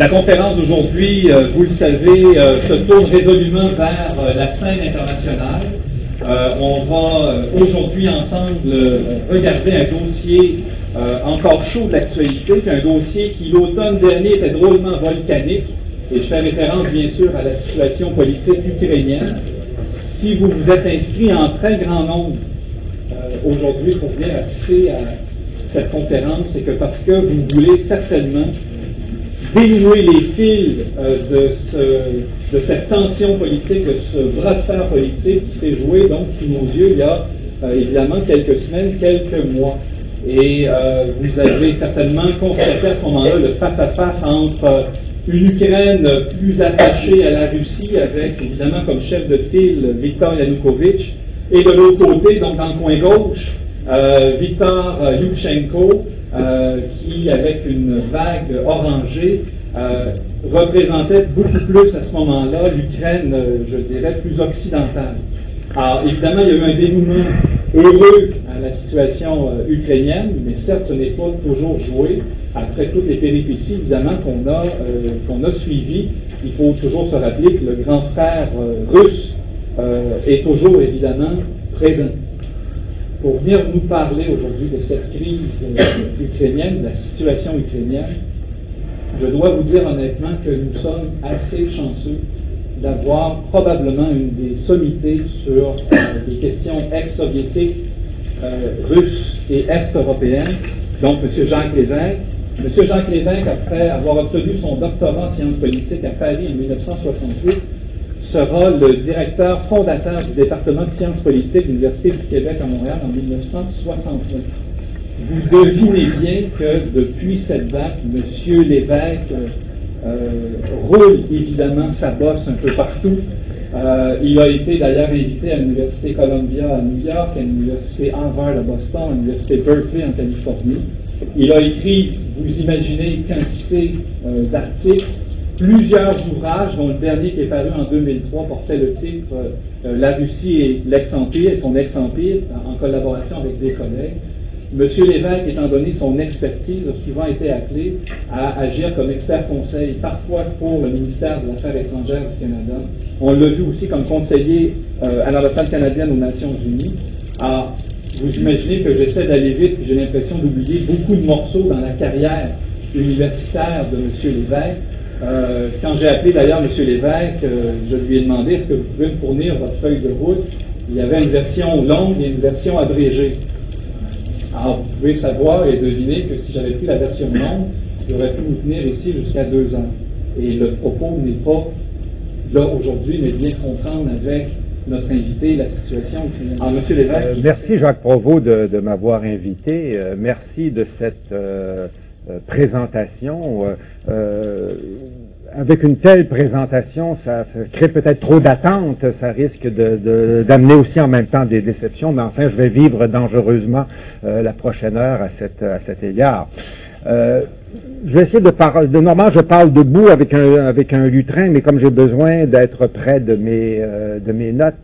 La conférence d'aujourd'hui, euh, vous le savez, euh, se tourne résolument vers euh, la scène internationale. on va aujourd'hui ensemble regarder un dossier encore chaud de l'actualité, un dossier qui l'automne dernier était drôlement volcanique, et je fais référence bien sûr à la situation politique ukrainienne. Si vous vous êtes inscrit en très grand nombre aujourd'hui pour venir assister à cette conférence, c'est que parce que vous voulez certainement dénouer les fils euh, de, cette tension politique, de ce bras de fer politique qui s'est joué donc sous nos yeux il y a euh, évidemment quelques semaines, quelques mois. Et euh, vous avez certainement constaté à ce moment-là le face-à-face entre une Ukraine plus attachée à la Russie, avec évidemment comme chef de file Viktor Yanukovych, et de l'autre côté, donc dans le coin gauche, Viktor Yushchenko, qui, avec une vague orangée, euh, représentait beaucoup plus à ce moment-là l'Ukraine, euh, je dirais, plus occidentale. Alors, évidemment, il y a eu un dénouement heureux à la situation ukrainienne, mais certes, ce n'est pas toujours joué. Après toutes les péripéties, évidemment, qu'on a, qu'on a suivies, il faut toujours se rappeler que le grand frère russe est toujours, évidemment, présent pour venir nous parler aujourd'hui de cette crise euh, ukrainienne, de la situation ukrainienne, je dois vous dire honnêtement que nous sommes assez chanceux d'avoir probablement une des sommités sur euh, des questions ex-soviétiques, euh, russes et est-européennes, donc M. Jacques Lévesque. M. Jacques Lévesque, après avoir obtenu son doctorat en sciences politiques à Paris en 1968, sera le directeur fondateur du département de sciences politiques de l'Université du Québec à Montréal en 1961. Vous devinez bien que depuis cette date, M. Lévesque euh, roule évidemment sa bosse un peu partout. Euh, il a été d'ailleurs invité à l'Université Columbia à New York, à l'Université Harvard à Boston, à l'Université Berkeley en Californie. Il a écrit, vous imaginez, quantité euh, d'articles plusieurs ouvrages, dont le dernier qui est paru en 2003 portait le titre euh, La Russie et l'ex-empire, son ex-empire, en, collaboration avec des collègues. Monsieur Lévesque, étant donné son expertise, a souvent été appelé à agir comme expert conseil, parfois pour le ministère des Affaires étrangères du Canada. On l'a vu aussi comme conseiller euh, à l'ambassade canadienne aux Nations Unies. Alors, vous imaginez que j'essaie d'aller vite, j'ai l'impression d'oublier beaucoup de morceaux dans la carrière universitaire de M. Lévesque. Euh, quand j'ai appelé d'ailleurs M. Lévesque, euh, je lui ai demandé est-ce que vous pouvez me fournir votre feuille de route? Il y avait une version longue et une version abrégée. Alors, vous pouvez savoir et deviner que si j'avais pris la version longue, j'aurais pu vous tenir ici jusqu'à deux ans. Et le propos n'est pas là aujourd'hui, mais bien comprendre avec notre invité la situation. Alors, M. Lévesque. Euh, merci Jacques Provost de, m'avoir invité. merci de cette présentation avec une telle présentation, ça crée peut-être trop d'attentes, ça risque d'amener aussi en même temps des déceptions, mais enfin, je vais vivre dangereusement euh, la prochaine heure à, cette, à cet égard. Euh, je vais essayer de parler. De, normalement, je parle debout avec un avec un lutrin, mais comme j'ai besoin d'être près de mes euh, de mes notes,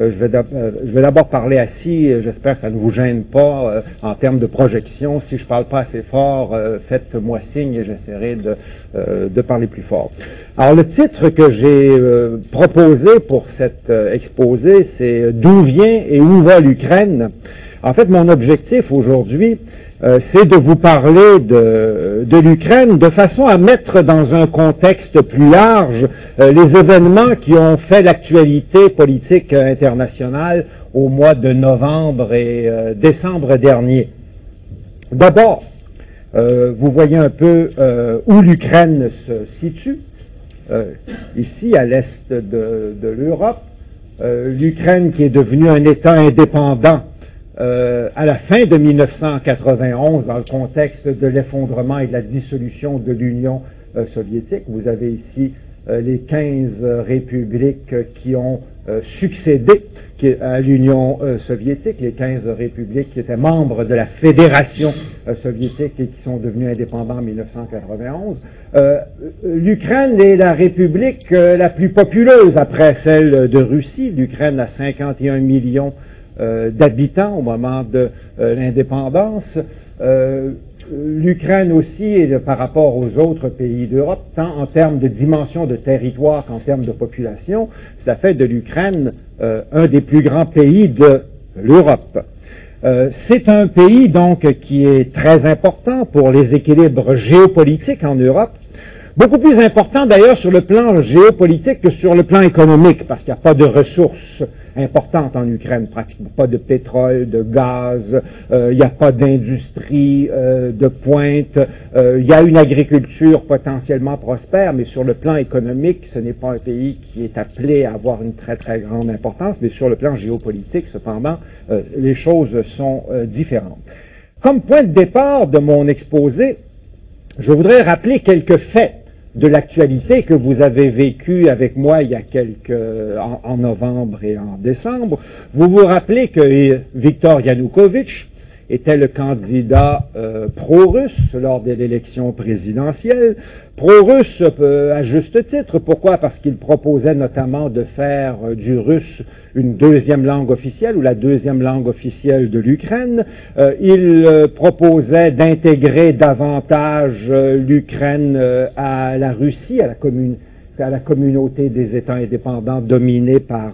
euh, je vais euh, je vais d'abord parler assis. J'espère que ça ne vous gêne pas en termes de projection. Si je parle pas assez fort, faites-moi signe et j'essaierai de de parler plus fort. Alors le titre que j'ai proposé pour cet exposé, c'est D'où vient et où va l'Ukraine? En fait, mon objectif aujourd'hui, euh, c'est de vous parler de, l'Ukraine de façon à mettre dans un contexte plus large euh, les événements qui ont fait l'actualité politique internationale au mois de novembre et euh, décembre dernier. D'abord, vous voyez un peu où l'Ukraine se situe, ici à l'est de l'Europe. L'Ukraine qui est devenue un État indépendant euh, à la fin de 1991, dans le contexte de l'effondrement et de la dissolution de l'Union euh, soviétique. Vous avez ici euh, les 15 républiques qui ont succédé à l'Union soviétique, les 15 républiques qui étaient membres de la Fédération soviétique et qui sont devenues indépendantes en 1991. L'Ukraine est la république la plus populeuse après celle de Russie. L'Ukraine a 51 millions d'habitants au moment de euh, l'indépendance. Euh, l'Ukraine aussi, par rapport aux autres pays d'Europe, tant en termes de dimension de territoire qu'en termes de population, ça fait de l'Ukraine euh, un des plus grands pays de l'Europe. Euh, c'est un pays donc qui est très important pour les équilibres géopolitiques en Europe, beaucoup plus important d'ailleurs sur le plan géopolitique que sur le plan économique, parce qu'il n'y a pas de ressources importante en Ukraine, pratiquement pas de pétrole, de gaz, euh, il n'y a pas d'industrie euh, de pointe, euh, il y a une agriculture potentiellement prospère, mais sur le plan économique, ce n'est pas un pays qui est appelé à avoir une très très grande importance, mais sur le plan géopolitique, cependant, les choses sont différentes. Comme point de départ de mon exposé, je voudrais rappeler quelques faits de l'actualité que vous avez vécu avec moi il y a quelques en, novembre et en décembre. Vous vous rappelez que Viktor Yanukovych était le candidat euh, pro-russe lors de l'élection présidentielle. Pro-russe euh, à juste titre. Pourquoi? Parce qu'il proposait notamment de faire euh, du russe une deuxième langue officielle ou la deuxième langue officielle de l'Ukraine. il proposait d'intégrer davantage l'Ukraine à la Russie, à la commune à la communauté des États indépendants dominée par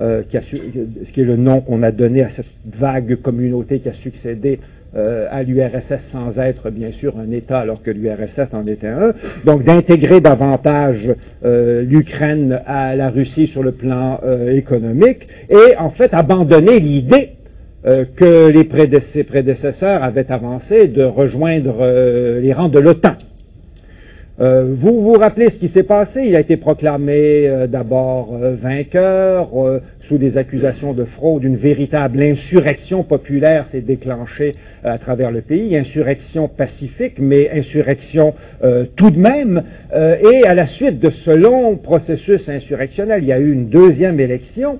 euh, qui a ce qui est le nom qu'on a donné à cette vague communauté qui a succédé euh, à l'URSS sans être bien sûr un État alors que l'URSS en était un. Donc d'intégrer davantage euh, l'Ukraine à la Russie sur le plan économique et en fait abandonner l'idée que les prédécesseurs avaient avancé de rejoindre les rangs de l'OTAN. Euh, vous vous rappelez ce qui s'est passé? Il a été proclamé euh, d'abord euh, vainqueur sous des accusations de fraude. Une véritable insurrection populaire s'est déclenchée à travers le pays. Insurrection pacifique, mais insurrection tout de même. et à la suite de ce long processus insurrectionnel, il y a eu une deuxième élection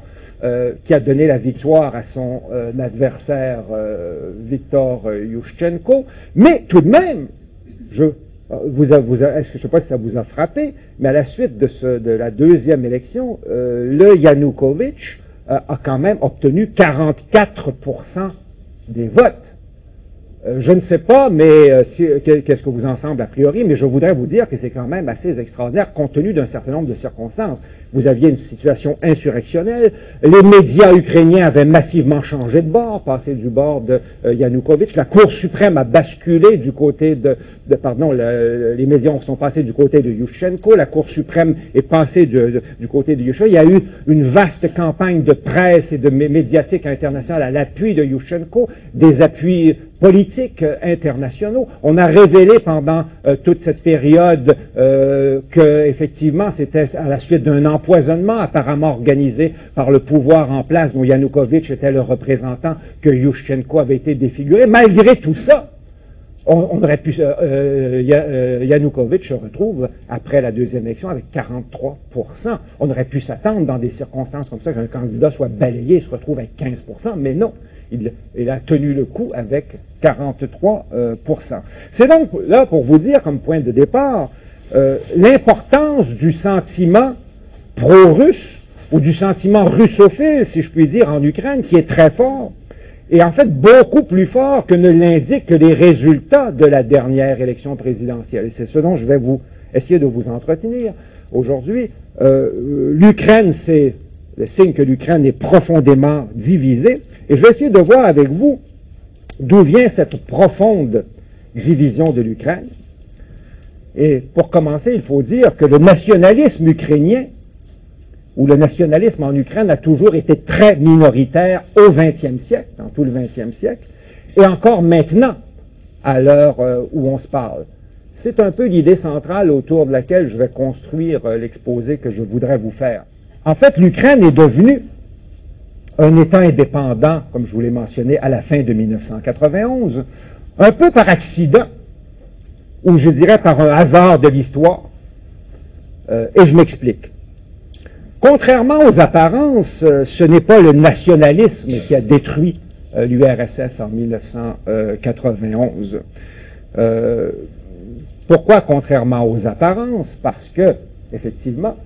qui a donné la victoire à son adversaire Viktor Yushchenko. Mais tout de même, je je ne sais pas si ça vous a frappé, mais à la suite de la deuxième élection, euh, le Yanukovych euh, a quand même obtenu 44% des votes. Euh, je ne sais pas, mais qu'est-ce que vous en semble a priori, mais je voudrais vous dire que c'est quand même assez extraordinaire compte tenu d'un certain nombre de circonstances vous aviez une situation insurrectionnelle. Les médias ukrainiens avaient massivement changé de bord, passé du bord de euh, Yanukovych. La Cour suprême a basculé du côté de, pardon, les médias sont passés du côté de Yushchenko. La Cour suprême est passée du côté de Yushchenko. Il y a eu une vaste campagne de presse et de médiatique internationale à l'appui de Yushchenko, des appuis politiques euh, internationaux. On a révélé pendant euh, toute cette période que effectivement c'était à la suite d'un apparemment organisé par le pouvoir en place dont Yanukovych était le représentant que Yushchenko avait été défiguré. Malgré tout ça, on, aurait pu Yanukovych se retrouve après la deuxième élection avec 43% On aurait pu s'attendre dans des circonstances comme ça qu'un candidat soit balayé et se retrouve avec 15% mais non. Il, a tenu le coup avec 43% euh, C'est donc là pour vous dire comme point de départ euh, l'importance du sentiment pro-russe ou du sentiment russophile, si je puis dire, en Ukraine, qui est très fort, et en fait beaucoup plus fort que ne l'indiquent les résultats de la dernière élection présidentielle. C'est ce dont je vais vous essayer de vous entretenir aujourd'hui. Euh, L'Ukraine, c'est le signe que l'Ukraine est profondément divisée. Et je vais essayer de voir avec vous d'où vient cette profonde division de l'Ukraine. Et pour commencer, il faut dire que le nationalisme ukrainien, ou le nationalisme en Ukraine a toujours été très minoritaire au XXe siècle, dans tout le XXe siècle, et encore maintenant, à l'heure euh, où on se parle. C'est un peu l'idée centrale autour de laquelle je vais construire euh, l'exposé que je voudrais vous faire. En fait, l'Ukraine est devenue un État indépendant, comme je vous l'ai mentionné, à la fin de 1991, un peu par accident, ou je dirais par un hasard de l'histoire. Euh, et je m'explique. Contrairement aux apparences, euh, ce n'est pas le nationalisme qui a détruit euh, l'URSS en 1991. pourquoi contrairement aux apparences? Parce que, effectivement,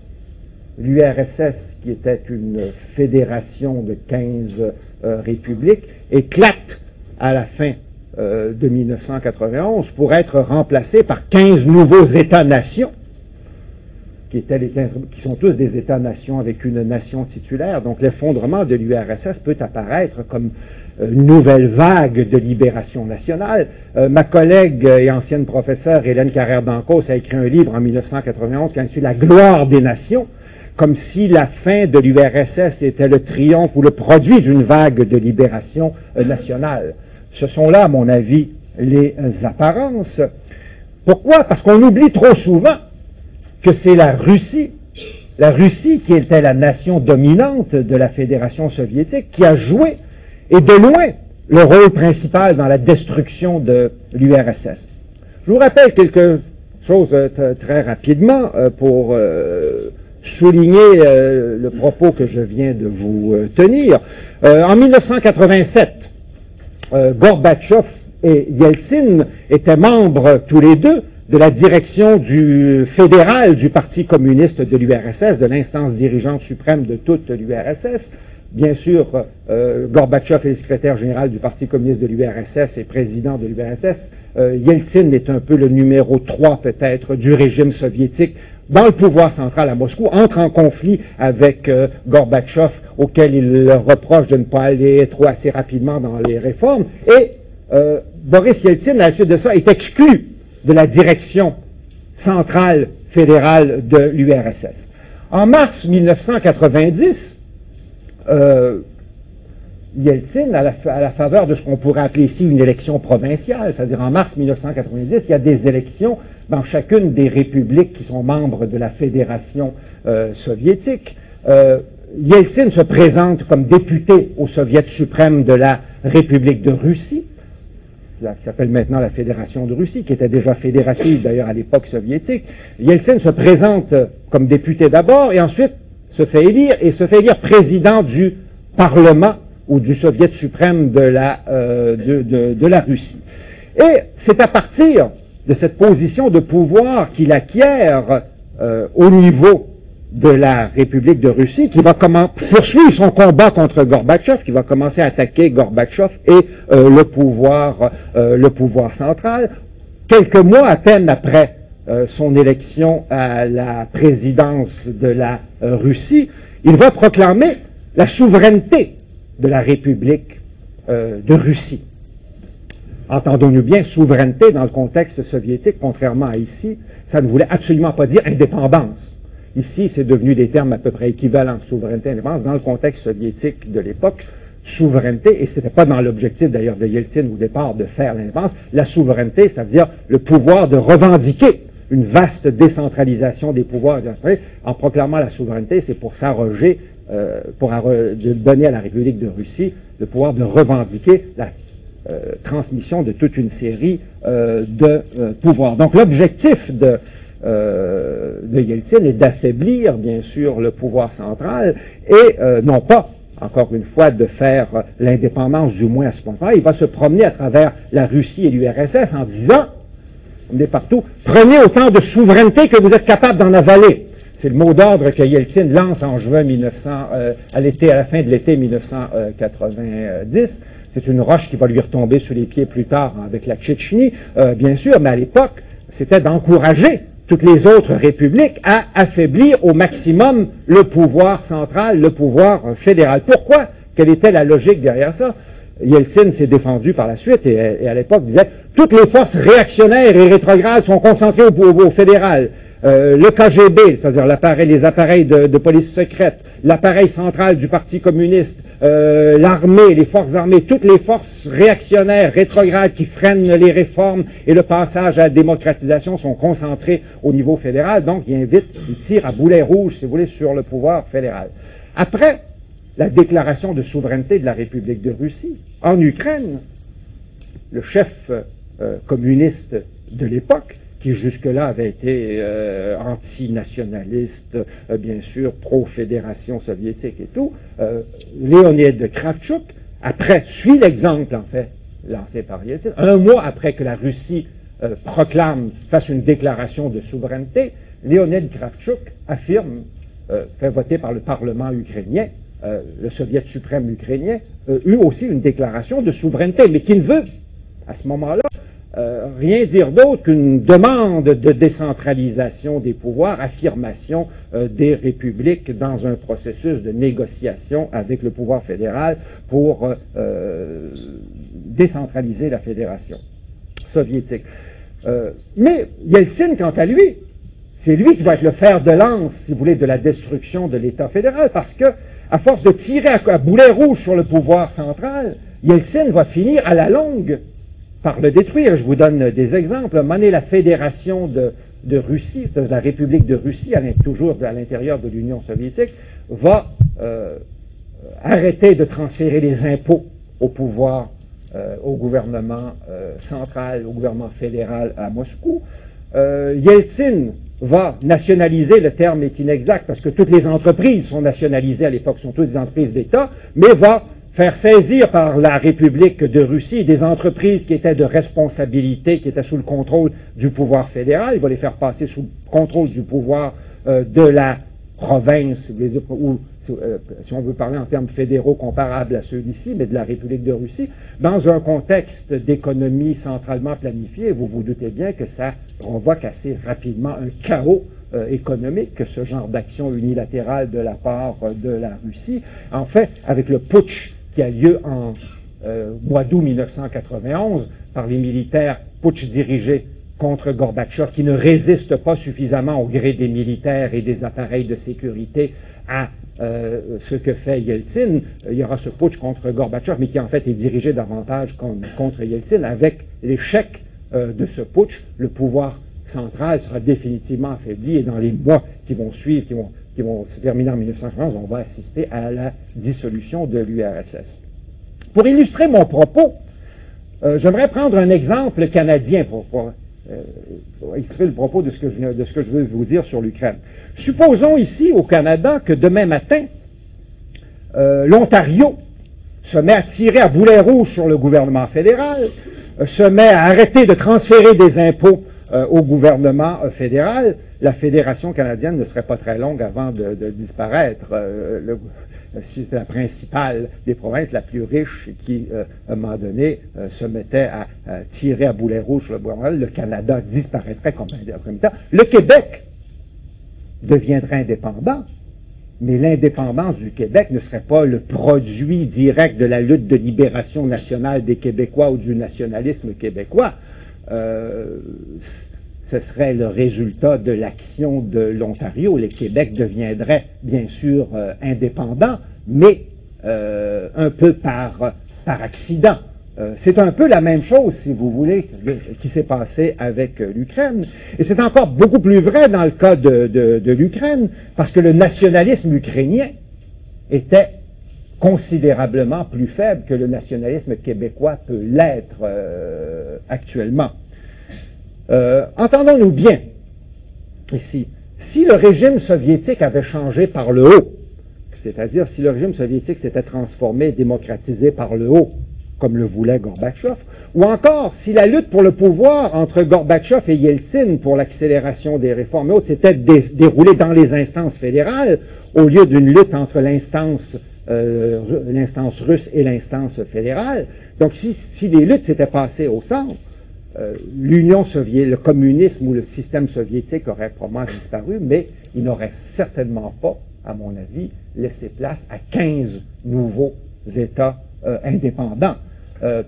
l'URSS, qui était une fédération de 15 euh, républiques, éclate à la fin de 1991 pour être remplacé par 15 nouveaux États-nations qui, sont tous des États-nations avec une nation titulaire. Donc l'effondrement de l'URSS peut apparaître comme euh, une nouvelle vague de libération nationale. Euh, ma collègue et ancienne professeure Hélène Carrère d'Ancos a écrit un livre en 1991 qui a La gloire des nations, comme si la fin de l'URSS était le triomphe ou le produit d'une vague de libération euh, nationale. Ce sont là, à mon avis, les apparences. Pourquoi? Parce qu'on oublie trop souvent que c'est la Russie, la Russie qui était la nation dominante de la Fédération soviétique, qui a joué, et de loin, le rôle principal dans la destruction de l'URSS. Je vous rappelle quelque chose euh, très rapidement euh, pour euh, souligner le propos que je viens de vous tenir. en 1987, Gorbatchev et Yeltsin étaient membres tous les deux de la direction du fédéral du Parti communiste de l'URSS, de l'instance dirigeante suprême de toute l'URSS. Bien sûr, euh, Gorbatchev est le secrétaire général du Parti communiste de l'URSS et président de l'URSS. Euh, Yeltsin est un peu le numéro 3 peut-être du régime soviétique dans le pouvoir central à Moscou, entre en conflit avec euh, Gorbatchev, auquel il reproche de ne pas aller trop assez rapidement dans les réformes. Et euh, Boris Yeltsin, à la suite de ça, est exclu de la direction centrale fédérale de l'URSS. En mars 1990, euh, Yeltsin, à la, faveur de ce qu'on pourrait appeler ici une élection provinciale, c'est-à-dire en mars 1990, il y a des élections dans chacune des républiques qui sont membres de la Fédération euh, soviétique. Euh, Yeltsin se présente comme député au Soviet suprême de la République de Russie qui s'appelle maintenant la Fédération de Russie, qui était déjà fédérative d'ailleurs à l'époque soviétique. Yeltsin se présente comme député d'abord et ensuite se fait élire et se fait élire président du Parlement ou du Soviet suprême de la, euh, de, de, la Russie. Et c'est à partir de cette position de pouvoir qu'il acquiert euh, au niveau de la République de Russie qui va poursuivre son combat contre Gorbatchev, qui va commencer à attaquer Gorbatchev et euh, le pouvoir euh, le pouvoir central. Quelques mois à peine après euh, son élection à la présidence de la Russie, il va proclamer la souveraineté de la République de Russie. Entendons-nous bien, souveraineté dans le contexte soviétique, contrairement à ici, ça ne voulait absolument pas dire indépendance. Ici, c'est devenu des termes à peu près équivalents, souveraineté, indépendance, dans le contexte soviétique de l'époque. Souveraineté, et ce n'était pas dans l'objectif d'ailleurs de Yeltsin au départ de faire l'indépendance, la souveraineté, ça veut dire le pouvoir de revendiquer une vaste décentralisation des pouvoirs. En proclamant la souveraineté, c'est pour s'arroger, euh, pour donner à la République de Russie le pouvoir de revendiquer la euh, transmission de toute une série euh, de pouvoirs. Donc l'objectif de euh, de Yeltsin est d'affaiblir, bien sûr, le pouvoir central et euh, non pas, encore une fois, de faire l'indépendance du moins à ce point-là. Il va se promener à travers la Russie et l'URSS en disant, on est partout, prenez autant de souveraineté que vous êtes capable d'en avaler. C'est le mot d'ordre que Yeltsin lance en juin 1900, euh, à l'été, à la fin de l'été 1990. C'est une roche qui va lui retomber sous les pieds plus tard avec la Tchétchénie, bien sûr, mais à l'époque, c'était d'encourager toutes les autres républiques à affaiblir au maximum le pouvoir central, le pouvoir fédéral. Pourquoi? Quelle était la logique derrière ça? Yeltsin s'est défendu par la suite et, à l'époque disait toutes les forces réactionnaires et rétrogrades sont concentrées au, au fédéral. Euh, le KGB, c'est-à-dire les appareils de, police secrète, l'appareil central du Parti communiste, euh, l'armée, les forces armées, toutes les forces réactionnaires, rétrogrades qui freinent les réformes et le passage à la démocratisation sont concentrées au niveau fédéral. Donc, il invite, il tire à boulet rouge, si vous voulez, sur le pouvoir fédéral. Après la déclaration de souveraineté de la République de Russie, en Ukraine, le chef euh, communiste de l'époque qui jusque-là avait été euh, anti-nationaliste, euh, bien sûr, pro-fédération soviétique et tout, euh, Léonid Kravchuk, après, suit l'exemple, en fait, lancé par Yeltsin, un mois après que la Russie euh, proclame, fasse une déclaration de souveraineté, Léonid Kravchuk affirme, fait voter par le Parlement ukrainien, le Soviet suprême ukrainien, eut aussi une déclaration de souveraineté, mais qui ne veut à ce moment-là, euh, rien dire d'autre qu'une demande de décentralisation des pouvoirs, affirmation euh, des républiques dans un processus de négociation avec le pouvoir fédéral pour euh, décentraliser la fédération soviétique. mais Yeltsin, quant à lui, c'est lui qui va être le fer de lance, si vous voulez, de la destruction de l'État fédéral, parce que, à force de tirer à boulet rouge sur le pouvoir central, Yeltsin va finir à la longue par le détruire. Je vous donne des exemples. Monnaie, la Fédération de, Russie, la République de Russie, toujours à l'intérieur de l'Union soviétique, va euh, arrêter de transférer les impôts au pouvoir, euh, au gouvernement euh, central, au gouvernement fédéral à Moscou. Yeltsin va nationaliser, le terme est inexact parce que toutes les entreprises sont nationalisées à l'époque, sont toutes des entreprises d'État, mais va faire saisir par la République de Russie des entreprises qui étaient de responsabilité, qui étaient sous le contrôle du pouvoir fédéral. Il va les faire passer sous le contrôle du pouvoir euh, de la province, ou euh, si on veut parler en termes fédéraux comparables à ceux d'ici, mais de la République de Russie, dans un contexte d'économie centralement planifiée. Vous vous doutez bien que ça provoque assez rapidement un chaos euh, économique que ce genre d'action unilatérale de la part de la Russie. En fait, avec le putsch qui a lieu en euh, mois d'août 1991 par les militaires putsch dirigés contre Gorbatchev, qui ne résistent pas suffisamment au gré des militaires et des appareils de sécurité à euh, ce que fait Yeltsin. Il y aura ce putsch contre Gorbatchev, mais qui en fait est dirigé davantage contre Yeltsin. Avec l'échec euh, de ce putsch, le pouvoir central sera définitivement affaibli et dans les mois qui vont suivre, qui vont qui vont se terminer en 1991, on va assister à la dissolution de l'URSS. Pour illustrer mon propos, euh, j'aimerais prendre un exemple canadien pour, euh, illustrer le propos de ce, que je, de ce que je veux vous dire sur l'Ukraine. Supposons ici au Canada que demain matin, euh, l'Ontario se met à tirer à boulet rouge sur le gouvernement fédéral, se met à arrêter de transférer des impôts au gouvernement fédéral, la fédération canadienne ne serait pas très longue avant de, disparaître. Euh, c'est la principale des provinces, la plus riche, qui, euh, à un moment donné, euh, se mettait à, tirer à boulet rouge le gouvernement. Le Canada disparaîtrait comme un Le Québec deviendrait indépendant, mais l'indépendance du Québec ne serait pas le produit direct de la lutte de libération nationale des Québécois ou du nationalisme québécois. Euh, ce serait le résultat de l'action de l'Ontario. Le Québec deviendrait bien sûr euh, indépendant, mais euh, un peu par, par accident. Euh, c'est un peu la même chose, si vous voulez, qui s'est passé avec l'Ukraine. Et c'est encore beaucoup plus vrai dans le cas de, de, de l'Ukraine, parce que le nationalisme ukrainien était considérablement plus faible que le nationalisme québécois peut l'être actuellement. Euh, entendons-nous bien ici. Si le régime soviétique avait changé par le haut, c'est-à-dire si le régime soviétique s'était transformé, démocratisé par le haut, comme le voulait Gorbatchev, ou encore si la lutte pour le pouvoir entre Gorbatchev et Yeltsin pour l'accélération des réformes hautes s'était déroulée dans les instances fédérales, au lieu d'une lutte entre l'instance euh, l'instance russe et l'instance fédérale. Donc si, si les luttes s'étaient passées au centre, euh, l'Union soviétique, le communisme ou le système soviétique aurait probablement disparu, mais il n'aurait certainement pas, à mon avis, laissé place à 15 nouveaux États euh, indépendants.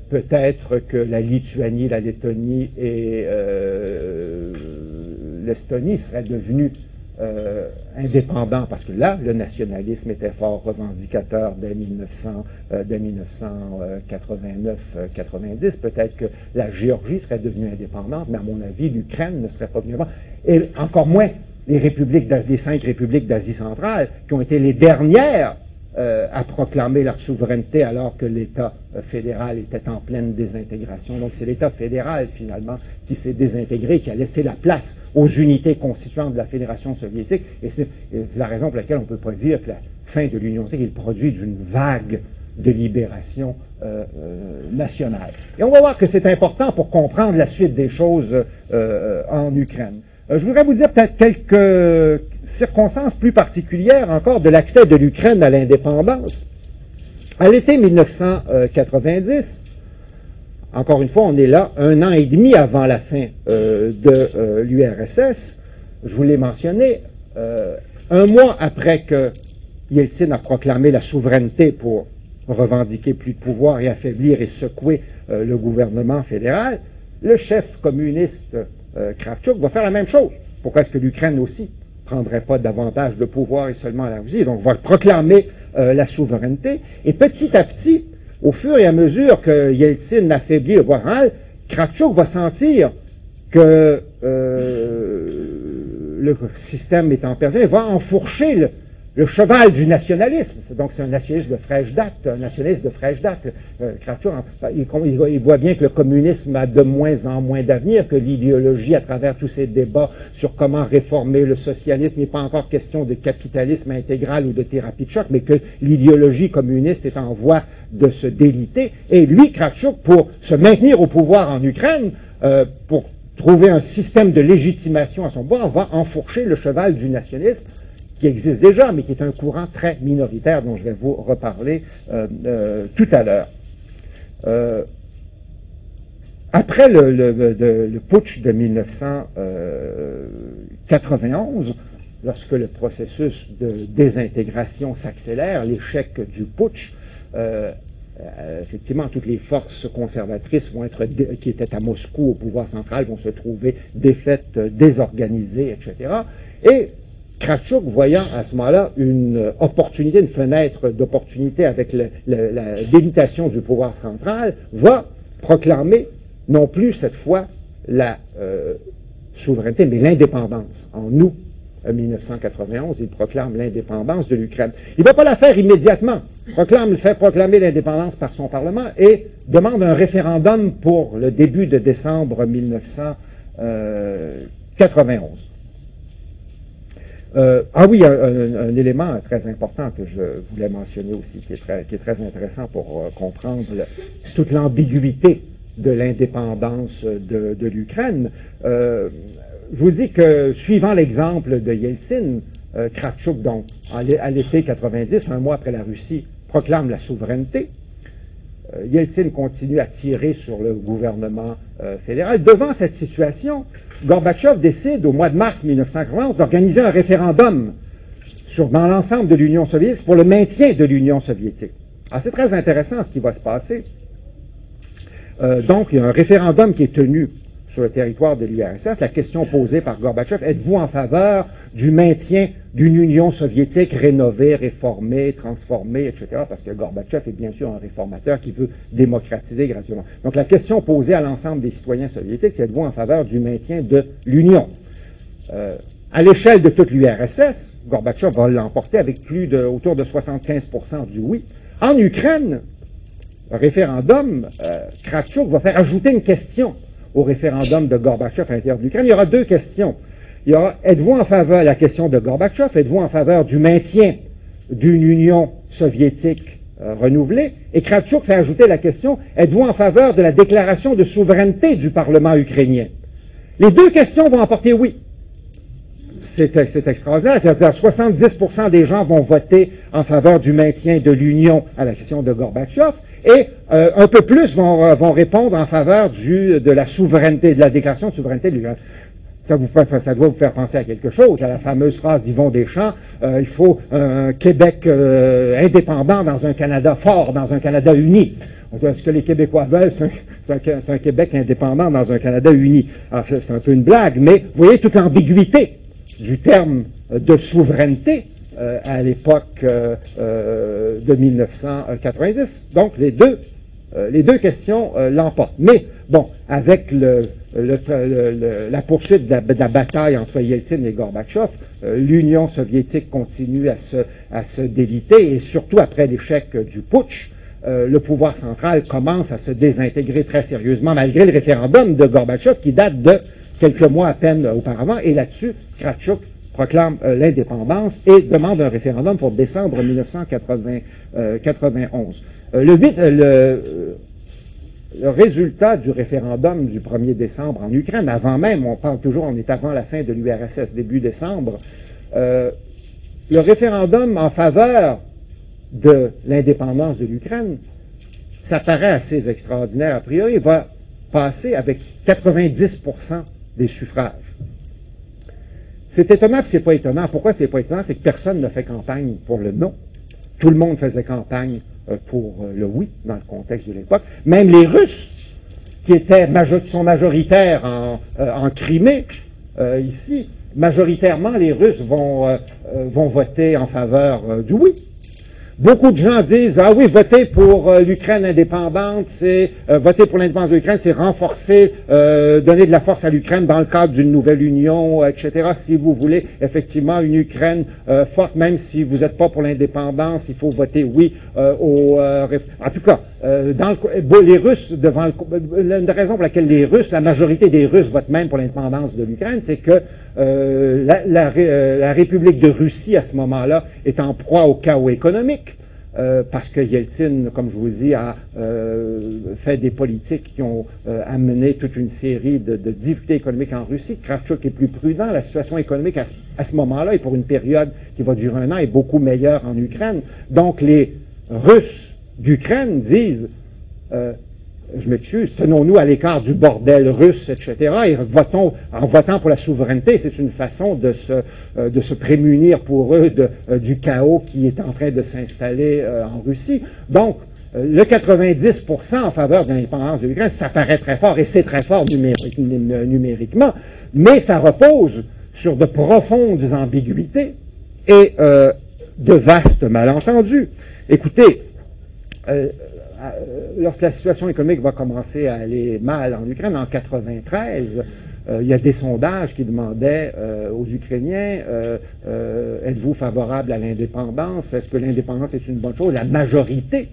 Peut-être que la Lituanie, la Lettonie et l'Estonie seraient devenues euh, indépendant, parce que là, le nationalisme était fort revendicateur dès, 1900, euh, 1989-90. Peut-être que la Géorgie serait devenue indépendante, mais à mon avis, l'Ukraine ne serait pas venue. Et encore moins les républiques d'Asie, cinq républiques d'Asie centrale, qui ont été les dernières euh, à proclamer leur souveraineté alors que l'État euh, fédéral était en pleine désintégration. Donc c'est l'État fédéral finalement qui s'est désintégré, qui a laissé la place aux unités constituantes de la Fédération soviétique. Et c'est la raison pour laquelle on ne peut pas dire que la fin de l'Union soviétique est le produit d'une vague de libération euh, nationale. Et on va voir que c'est important pour comprendre la suite des choses en Ukraine. je voudrais vous dire peut-être quelques circonstances plus particulières encore de l'accès de l'Ukraine à l'indépendance. À l'été 1990, encore une fois, on est là un an et demi avant la fin de l'URSS. Je vous l'ai mentionné, un mois après que Yeltsin a proclamé la souveraineté pour revendiquer plus de pouvoir et affaiblir et secouer le gouvernement fédéral, le chef communiste euh, Kravchuk va faire la même chose. Pourquoi est-ce que l'Ukraine aussi prendrait pas davantage de pouvoir et seulement la Russie? Donc, va proclamer euh, la souveraineté. Et petit à petit, au fur et à mesure que Yeltsin affaiblit le pouvoir Kravchuk va sentir que euh, le système est en perdu, va enfourcher le, le cheval du nationalisme. Donc, c'est un nationaliste de fraîche date, un nationaliste de fraîche date. Euh, il, voit bien que le communisme a de moins en moins d'avenir, que l'idéologie, à travers tous ces débats sur comment réformer le socialisme, n'est pas encore question de capitalisme intégral ou de thérapie de choc, mais que l'idéologie communiste est en voie de se déliter. Et lui, Kravchuk, pour se maintenir au pouvoir en Ukraine, euh, pour trouver un système de légitimation à son pouvoir, va enfourcher le cheval du nationalisme qui existe déjà, mais qui est un courant très minoritaire dont je vais vous reparler euh, euh, tout à l'heure. Euh, après le, putsch de 1991, lorsque le processus de désintégration s'accélère, l'échec du putsch, effectivement, toutes les forces conservatrices vont être qui étaient à Moscou au pouvoir central vont se trouver défaites, désorganisées, etc. Et Kratchuk, voyant à ce moment-là une opportunité, une fenêtre d'opportunité avec la délitation du pouvoir central, va proclamer non plus cette fois la euh, souveraineté, mais l'indépendance. En août 1991, il proclame l'indépendance de l'Ukraine. Il ne va pas la faire immédiatement. Il proclame, fait proclamer l'indépendance par son Parlement et demande un référendum pour le début de décembre 1991. Euh, ah oui, un, élément très important que je voulais mentionner aussi, qui est très, intéressant pour euh, comprendre toute l'ambiguïté de l'indépendance de, l'Ukraine. Euh, je vous dis que, suivant l'exemple de Yeltsin, Kravchuk, donc, à l'été 90, un mois après la Russie, proclame la souveraineté. Euh, Yeltsin continue à tirer sur le gouvernement euh, fédéral. Devant cette situation, Gorbatchev décide au mois de mars 1991 d'organiser un référendum sur, dans l'ensemble de l'Union soviétique pour le maintien de l'Union soviétique. Alors c'est très intéressant ce qui va se passer. Euh, donc, il y a un référendum qui est tenu sur le territoire de l'URSS, la question posée par Gorbatchev, êtes-vous en faveur du maintien d'une Union soviétique rénovée, réformée, transformée, etc., parce que Gorbatchev est bien sûr un réformateur qui veut démocratiser gratuitement. Donc la question posée à l'ensemble des citoyens soviétiques, c'est êtes-vous en faveur du maintien de l'Union? Euh, À l'échelle de toute l'URSS, Gorbatchev va l'emporter avec plus de autour de 75% du oui. En Ukraine, référendum, euh, Kravchuk va faire ajouter une question au référendum de Gorbatchev à l'intérieur de l'Ukraine. Il y aura deux questions. Il y aura, êtes-vous en faveur, la question de Gorbatchev, êtes-vous en faveur du maintien d'une Union soviétique euh, renouvelée? Et Kravchuk fait ajouter la question, êtes-vous en faveur de la déclaration de souveraineté du Parlement ukrainien? Les deux questions vont emporter oui. C'est extraordinaire. C'est-à-dire 70% des gens vont voter en faveur du maintien de l'Union à la question de Gorbatchev et euh, un peu plus vont, euh, répondre en faveur de la souveraineté, de la déclaration de souveraineté de. Ça, vous ça doit vous faire penser à quelque chose, à la fameuse phrase d'Yvon Deschamps, euh, il faut un Québec indépendant dans un Canada fort, dans un Canada uni. Ce que les Québécois veulent, c'est un, Québec indépendant dans un Canada uni? Alors, c'est un peu une blague, mais vous voyez toute l'ambiguïté du terme de souveraineté euh, à l'époque euh, euh, de 1990. Donc, les deux, les deux questions l'emportent. Mais, bon, avec la poursuite de la, bataille entre Yeltsin et Gorbatchev, l'Union soviétique continue à se, à se déliter, et surtout après l'échec du putsch, le pouvoir central commence à se désintégrer très sérieusement, malgré le référendum de Gorbatchev qui date de quelques mois à peine auparavant, et là-dessus, Kratchuk proclame euh, l'indépendance et demande un référendum pour décembre 1991. Euh, euh, le, résultat du référendum du 1er décembre en Ukraine, avant même, on parle toujours, on est avant la fin de l'URSS, début décembre, le référendum en faveur de l'indépendance de l'Ukraine ça paraît assez extraordinaire a priori, va passer avec 90% des suffrages. C'est étonnant que c'est pas étonnant. Pourquoi c'est pas étonnant? C'est que personne ne fait campagne pour le non. Tout le monde faisait campagne euh, pour euh, le oui dans le contexte de l'époque. Même les Russes, qui étaient sont majoritaires en, euh, en Crimée, ici, majoritairement les Russes vont, vont voter en faveur du oui. Beaucoup de gens disent ah oui voter pour euh, l'Ukraine indépendante c'est euh, voter pour l'indépendance de l'Ukraine c'est renforcer euh, donner de la force à l'Ukraine dans le cadre d'une nouvelle union etc si vous voulez effectivement une Ukraine forte même si vous n'êtes pas pour l'indépendance il faut voter oui au en tout cas dans le, les Russes devant le, la raison pour laquelle les Russes la majorité des Russes votent même pour l'indépendance de l'Ukraine c'est que la, la, la République de Russie à ce moment-là est en proie au chaos économique euh, parce que Yeltsin, comme je vous dis, a euh, fait des politiques qui ont euh, amené toute une série de, de, difficultés économiques en Russie. Kravchuk est plus prudent. La situation économique à, à ce moment-là, et pour une période qui va durer un an, est beaucoup meilleure en Ukraine. Donc les Russes d'Ukraine disent je m'excuse, tenons-nous à l'écart du bordel russe, etc., en votant pour la souveraineté, c'est une façon de se, euh, prémunir pour eux euh, du chaos qui est en train de s'installer euh, en Russie. Donc, le 90% en faveur de l'indépendance de l'Ukraine, ça paraît très fort, et c'est très fort numériquement, mais ça repose sur de profondes ambiguïtés et de vastes malentendus. Écoutez, lorsque la situation économique va commencer à aller mal en Ukraine, en 93, euh, il y a des sondages qui demandaient euh, aux Ukrainiens êtes-vous favorable à l'indépendance? Est-ce que l'indépendance est une bonne chose? La majorité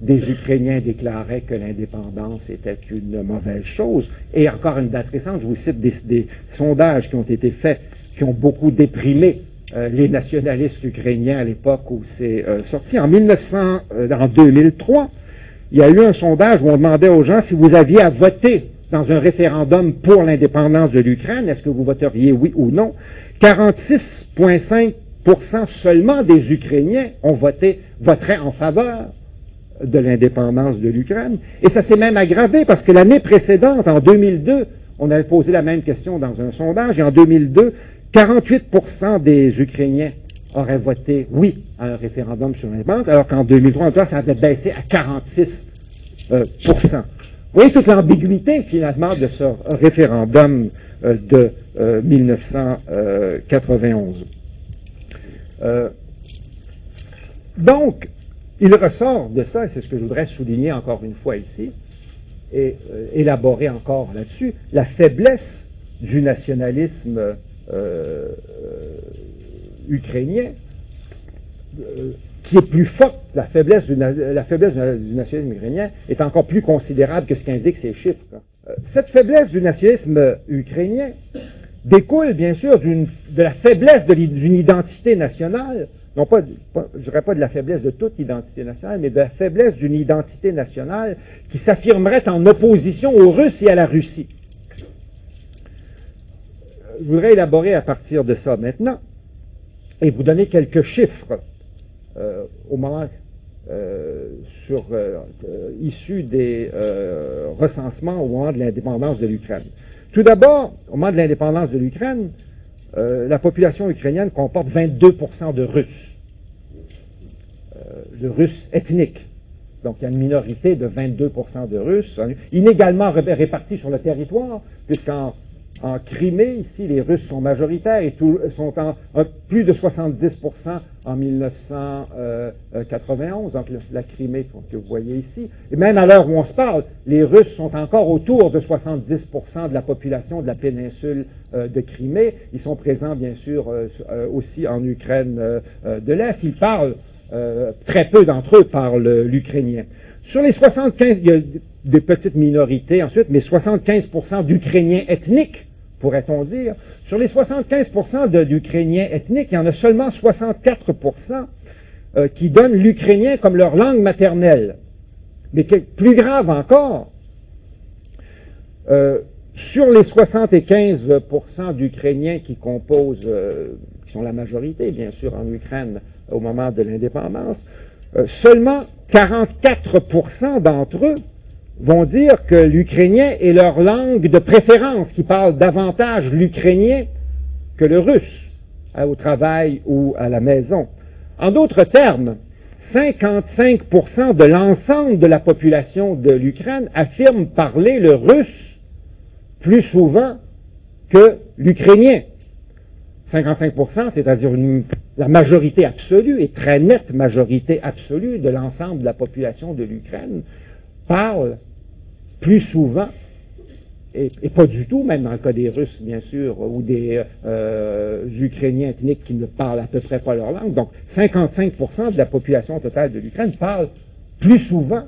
des Ukrainiens déclaraient que l'indépendance était une mauvaise chose. Et encore une date récente, je vous cite des, sondages qui ont été faits, qui ont beaucoup déprimé les nationalistes ukrainiens à l'époque où c'est sorti. En 1900, en 2003, il y a eu un sondage où on demandait aux gens si vous aviez à voter dans un référendum pour l'indépendance de l'Ukraine, est-ce que vous voteriez oui ou non? 46,5% seulement des Ukrainiens ont voté, voteraient en faveur de l'indépendance de l'Ukraine. Et ça s'est même aggravé parce que l'année précédente, en 2002, on avait posé la même question dans un sondage, et en 2002, 48% des Ukrainiens aurait voté oui un référendum sur l'indépendance, alors qu'en 2003, ça avait baissé à 46% euh, Vous voyez toute l'ambiguïté, finalement, de ce référendum euh, de 1991. Euh, donc, il ressort de ça, et c'est ce que je voudrais souligner encore une fois ici, et élaborer encore là-dessus, la faiblesse du nationalisme ukrainien, euh, qui est plus forte, la faiblesse, du, la faiblesse du nationalisme ukrainien est encore plus considérable que ce qu'indiquent ces chiffres. Euh, cette faiblesse du nationalisme ukrainien découle bien sûr de la faiblesse d'une identité nationale, non pas, je dirais pas de la faiblesse de toute identité nationale, mais de la faiblesse d'une identité nationale qui s'affirmerait en opposition aux Russes et à la Russie. Euh, je voudrais élaborer à partir de ça maintenant et vous donner quelques chiffres euh, au moment euh, sur, euh, issus des recensements au moment de l'indépendance de l'Ukraine. Tout d'abord, au moment de l'indépendance de l'Ukraine, la population ukrainienne comporte 22% de Russes, de Russes ethniques. Donc, il y a une minorité de 22% de Russes, inégalement répartis sur le territoire, puisqu'en en Crimée, ici, les Russes sont majoritaires et sont en, plus de 70% en 1991, donc la Crimée que vous voyez ici. Et même à l'heure où on se parle, les Russes sont encore autour de 70% de la population de la péninsule euh, de Crimée. Ils sont présents, bien sûr, euh, euh, aussi en Ukraine de l'Est. Ils parlent, très peu d'entre eux parlent l'ukrainien. Sur les 75, il des petites minorités ensuite, mais 75% d'Ukrainiens ethniques pourrait-on dire. Sur les 75% d'Ukrainiens ethniques, il y en a seulement 64% euh, qui donnent l'ukrainien comme leur langue maternelle. Mais plus grave encore, euh, sur les 75% d'Ukrainiens qui composent, euh, qui sont la majorité bien sûr en Ukraine au moment de l'indépendance, seulement 44% d'entre eux vont dire que l'ukrainien est leur langue de préférence, qui parle davantage l'ukrainien que le russe, au travail ou à la maison. En d'autres termes, 55% de l'ensemble de la population de l'Ukraine affirme parler le russe plus souvent que l'ukrainien. 55%, c'est-à-dire la majorité absolue et très nette majorité absolue de l'ensemble de la population de l'Ukraine parle plus souvent et, pas du tout, même dans le cas des Russes, bien sûr, ou des euh, Ukrainiens ethniques qui ne parlent à peu près pas leur langue. Donc, 55% de la population totale de l'Ukraine parle plus souvent,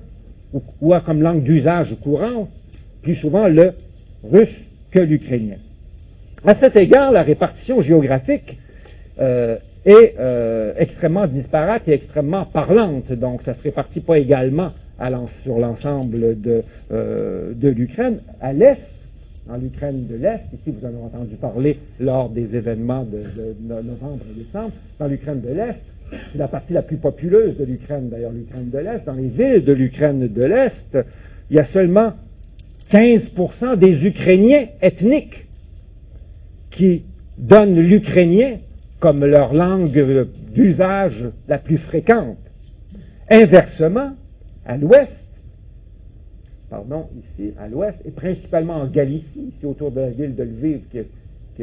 ou, a comme langue d'usage courant, plus souvent le russe que l'ukrainien. À cet égard, la répartition géographique euh, est euh, extrêmement disparate et extrêmement parlante. Donc, ça se répartit pas également sur l'ensemble de, euh, de l'Ukraine. À l'Est, dans l'Ukraine de l'Est, ici vous en avez entendu parler lors des événements de, novembre et décembre, dans l'Ukraine de l'Est, c'est la partie la plus populeuse de l'Ukraine, d'ailleurs l'Ukraine de l'Est, dans les villes de l'Ukraine de l'Est, il y a seulement 15% des Ukrainiens ethniques qui donnent l'ukrainien comme leur langue d'usage la plus fréquente. Inversement, à l'ouest, pardon, ici, à l'ouest, et principalement en Galicie, ici autour de la ville de Lviv,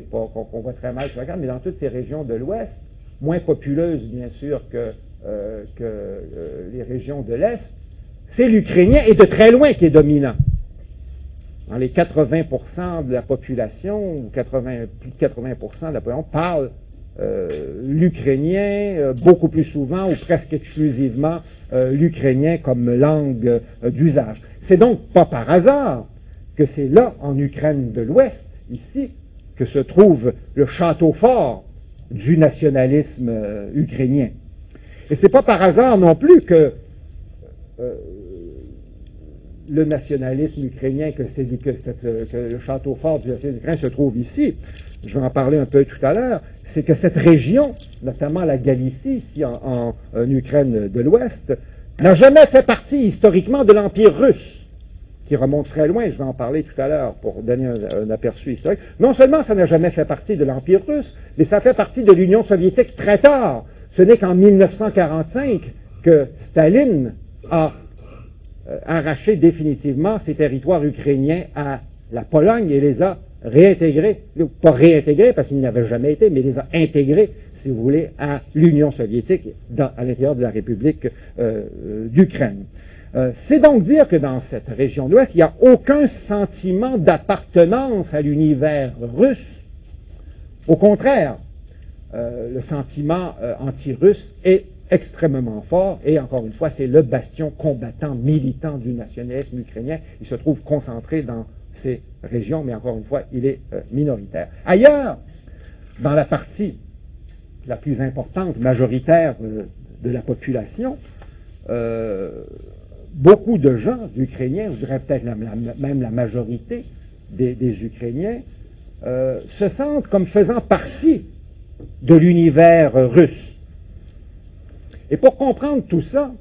qu'on voit très mal sur la carte, mais dans toutes ces régions de l'ouest, moins populeuses, bien sûr, que, euh, que euh, les régions de l'est, c'est l'ukrainien, et de très loin, qui est dominant. Dans les 80% de la population, ou 80, plus de 80% de la population, parle euh, l'ukrainien euh, beaucoup plus souvent ou presque exclusivement euh, l'ukrainien comme langue d'usage. C'est donc pas par hasard que c'est là, en Ukraine de l'Ouest, ici, que se trouve le château fort du nationalisme ukrainien. Et c'est pas par hasard non plus que le nationalisme ukrainien, que, que, que, le château fort du nationalisme ukrainien se trouve ici je vais en parler un peu tout à l'heure, c'est que cette région, notamment la Galicie, ici en, Ukraine de l'Ouest, n'a jamais fait partie historiquement de l'Empire russe, qui remonte très loin, je vais en parler tout à l'heure pour donner un, aperçu historique. Non seulement ça n'a jamais fait partie de l'Empire russe, mais ça fait partie de l'Union soviétique très tard. Ce n'est qu'en 1945 que Staline a euh, arraché définitivement ses territoires ukrainiens à la Pologne et les a réintégrés, pas réintégrés parce qu'ils n'avaient jamais été, mais les a intégrés, si vous voulez, à l'Union soviétique à l'intérieur de la République euh, euh, d'Ukraine. Euh, c'est donc dire que dans cette région de l'Ouest, il n'y a aucun sentiment d'appartenance à l'univers russe. Au contraire, le sentiment anti-russe est extrêmement fort et encore une fois, c'est le bastion combattant, militant du nationalisme ukrainien. Il se trouve concentré dans ces régions, mais encore une fois, il est euh, minoritaire. Ailleurs, dans la partie la plus importante, majoritaire euh, de la population, euh, beaucoup de gens ukrainiens, je dirais peut-être même la majorité des, Ukrainiens, se sentent comme faisant partie de l'univers russe. Et pour comprendre tout ça,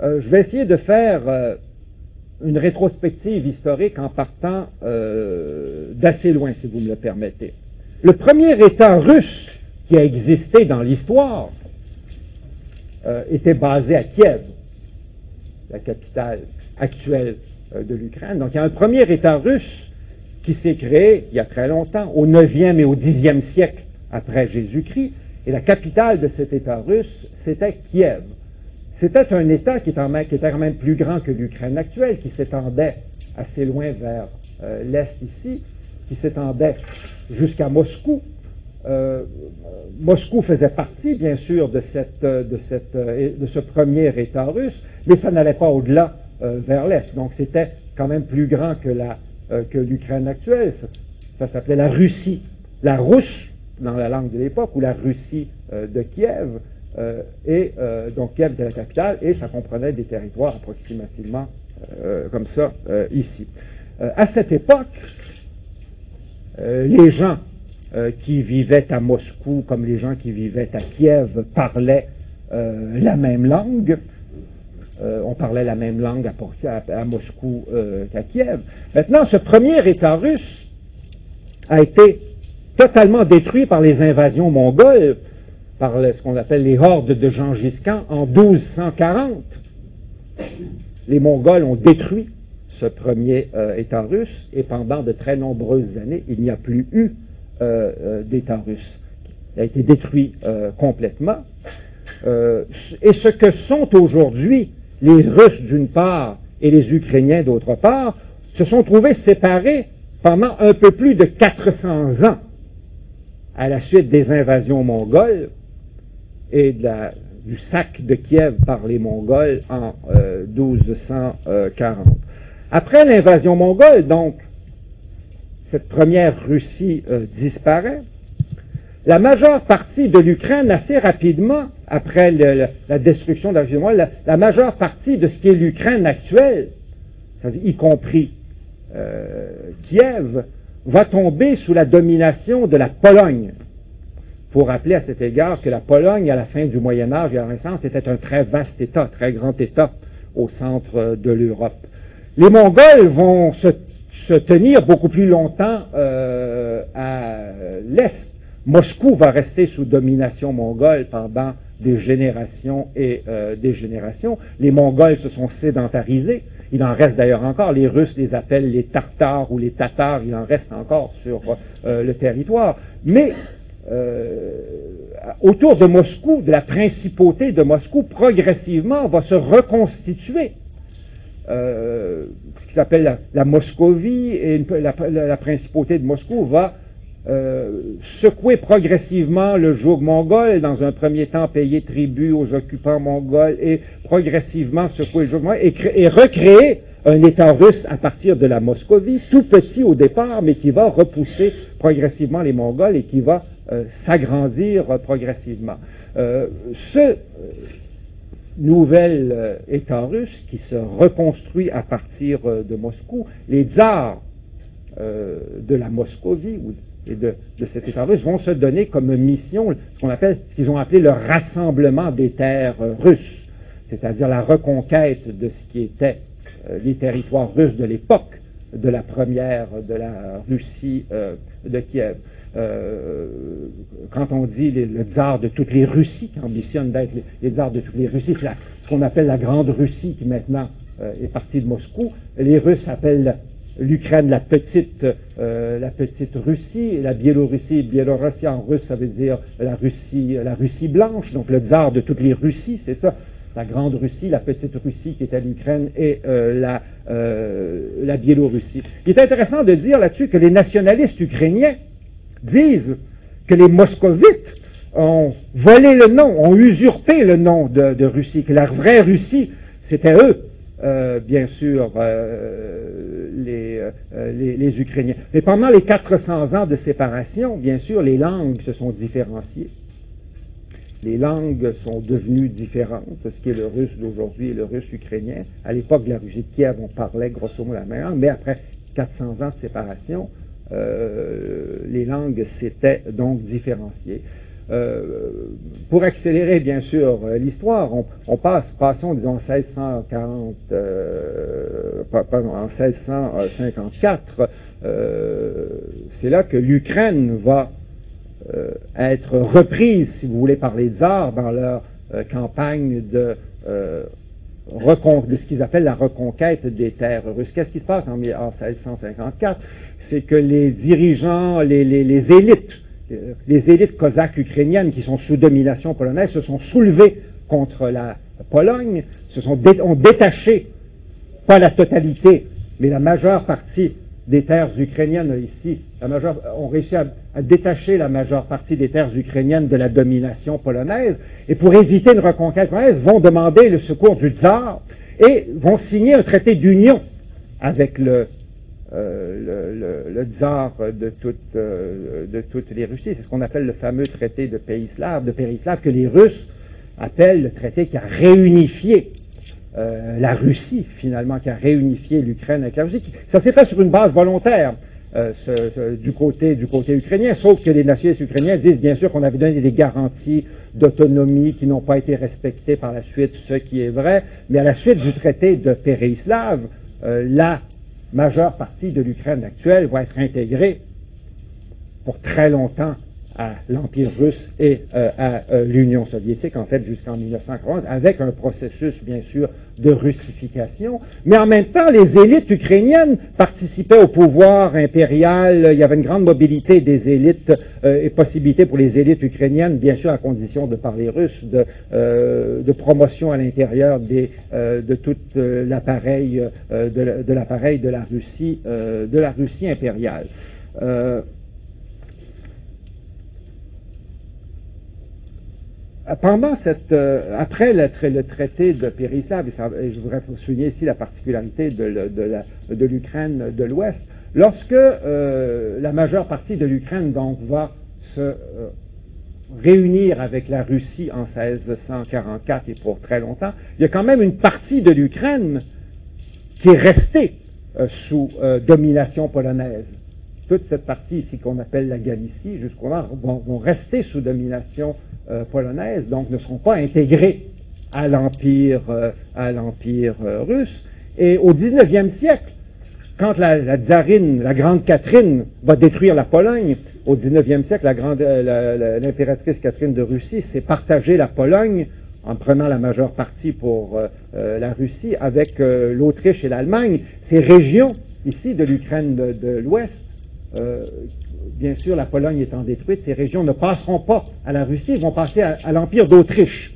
je vais essayer de faire une rétrospective historique en partant euh, d'assez loin, si vous me le permettez. Le premier État russe qui a existé dans l'histoire euh, était basé à Kiev, la capitale actuelle euh, de l'Ukraine. Donc il y a un premier État russe qui s'est créé il y a très longtemps, au 9e et au 10e siècle après Jésus-Christ, et la capitale de cet État russe, c'était Kiev. C'était un État qui était, quand même plus grand que l'Ukraine actuelle, qui s'étendait assez loin vers euh, l'Est ici, qui s'étendait jusqu'à Moscou. Euh, Moscou faisait partie, bien sûr, euh, de ce premier État russe, mais ça n'allait pas au-delà vers l'Est. Donc c'était quand même plus grand que, l'Ukraine actuelle. Ça, ça s'appelait la Russie. La Rousse, dans la langue de l'époque, ou la Russie de Kiev. Euh, et euh, donc Kiev était la capitale, et ça comprenait des territoires approximativement euh, comme ça ici. à cette époque, les gens qui vivaient à Moscou, comme les gens qui vivaient à Kiev, parlaient la même langue. on parlait la même langue à, Moscou qu'à Kiev. Maintenant, ce premier État russe a été totalement détruit par les invasions mongoles, par ce qu'on appelle les hordes de Gengis Khan en 1240. Les Mongols ont détruit ce premier euh, État russe et pendant de très nombreuses années, il n'y a plus eu euh, euh, d'État russe. Il a été détruit complètement. et ce que sont aujourd'hui les Russes d'une part et les Ukrainiens d'autre part, se sont trouvés séparés pendant un peu plus de 400 ans à la suite des invasions mongoles et du sac de Kiev par les Mongols en 1240. Après l'invasion mongole, donc, cette première Russie euh, disparaît. La majeure partie de l'Ukraine, assez rapidement, après la destruction de la, la, la majeure partie de ce qui est l'Ukraine actuelle, y compris euh, Kiev, va tomber sous la domination de la Pologne. Faut rappeler à cet égard que la Pologne, à la fin du Moyen Âge et à la Renaissance, était un très vaste État, très grand État au centre de l'Europe. Les Mongols vont se, tenir beaucoup plus longtemps euh, à l'est. Moscou va rester sous domination mongole pendant des générations et euh, des générations. Les Mongols se sont sédentarisés. Il en reste d'ailleurs encore. Les Russes les appellent les Tartares ou les Tatars. Il en reste encore sur euh, le territoire. Mais autour de Moscou, de la principauté de Moscou, progressivement va se reconstituer euh, ce qui s'appelle la, Moscovie et la, principauté de Moscou va euh, secouer progressivement le joug mongol, dans un premier temps payer tribut aux occupants mongols et progressivement secouer le joug mongol et, recréer un État russe à partir de la Moscovie, tout petit au départ, mais qui va repousser progressivement les Mongols et qui va euh, s'agrandir progressivement. ce nouvel euh, État russe qui se reconstruit à partir euh, de Moscou. Les tsars euh, de la Moscovie ou, et de, cet État russe vont se donner comme mission ce qu'on appelle, qu'ils ont appelé le rassemblement des terres russes, c'est-à-dire la reconquête de ce qui était les territoires russes de l'époque de la première de la Russie de Kiev. Euh, quand on dit le tsar de toutes les Russies, qui ambitionne d'être les, tsars de toutes les Russies, c'est ce qu'on appelle la Grande Russie qui maintenant euh, est partie de Moscou. Les Russes appellent l'Ukraine la petite euh, la petite Russie, la Biélorussie, Biélorussie en russe ça veut dire la Russie la Russie blanche, donc le tsar de toutes les Russies, c'est ça. La grande Russie, la petite Russie qui était l'Ukraine et la, la Biélorussie. Il est intéressant de dire là-dessus que les nationalistes ukrainiens disent que les moscovites ont volé le nom, ont usurpé le nom de, Russie, que la vraie Russie, c'était eux, euh, bien sûr, euh, euh, les, Ukrainiens. Mais pendant les 400 ans de séparation, bien sûr, les langues se sont différenciées. Les langues sont devenues différentes, ce qui est le russe d'aujourd'hui et le russe ukrainien. À l'époque de la Russie de Kiev, on parlait grosso modo la même langue, mais après 400 ans de séparation, les langues s'étaient donc différenciées. Euh, pour accélérer bien sûr l'histoire, on, passe, passons disons 1640, euh, en 1654, euh, c'est là que l'Ukraine va euh, être reprise, si vous voulez, par les tsars dans leur campagne de ce qu'ils appellent la reconquête des terres russes. Qu'est-ce qui se passe en, 1654? C'est que les dirigeants, les, élites, les élites cosaques ukrainiennes qui sont sous domination polonaise se sont soulevées contre la Pologne, se sont ont détaché, pas la totalité, mais la majeure partie des terres ukrainiennes ici, la majeure, ont réussi à, détacher la majeure partie des terres ukrainiennes de la domination polonaise, et pour éviter une reconquête polonaise, vont demander le secours du tsar et vont signer un traité d'union avec le, euh, le, tsar de, toute, euh, de toutes les Russies. C'est ce qu'on appelle le fameux traité de Péislav, de Périslav, que les Russes appellent le traité qui a réunifié euh, la Russie, finalement, qui a réunifié l'Ukraine avec la Russie. Ça s'est fait sur une base volontaire. du, côté, du côté ukrainien, sauf que les nationalistes ukrainiens disent bien sûr qu'on avait donné des garanties d'autonomie qui n'ont pas été respectées par la suite, ce qui est vrai, mais à la suite du traité de Péréislav, la majeure partie de l'Ukraine actuelle va être intégrée pour très longtemps à l'Empire russe et euh, à euh, l'Union soviétique, en fait, jusqu'en 1940, avec un processus, bien sûr, de russification. Mais en même temps, les élites ukrainiennes participaient au pouvoir impérial. Il y avait une grande mobilité des élites euh, et possibilité pour les élites ukrainiennes, bien sûr, à condition de parler russe, de, promotion à l'intérieur de tout l'appareil de, de la Russie impériale. Cette, euh, après le, traité de Périssav, et, je voudrais souligner ici la particularité de, l'Ukraine de l'Ouest, lorsque euh, la majeure partie de l'Ukraine donc va se euh, réunir avec la Russie en 1644 et pour très longtemps, il y a quand même une partie de l'Ukraine qui est restée sous domination polonaise. Toute cette partie ici qu'on appelle la Galicie, jusqu'au là, vont, vont rester sous domination euh, polonaises, donc ne seront pas intégrées à l'empire euh, euh, russe. Et au 19e siècle, quand la, tsarine, la grande Catherine, va détruire la Pologne, au 19e siècle, grande, l'impératrice Catherine de Russie s'est partagée la Pologne en prenant la majeure partie pour la Russie avec l'Autriche et l'Allemagne. Ces régions ici de l'Ukraine de l'Ouest bien sûr, la Pologne étant détruite, ces régions ne passeront pas à la Russie, vont passer à, l'Empire d'Autriche.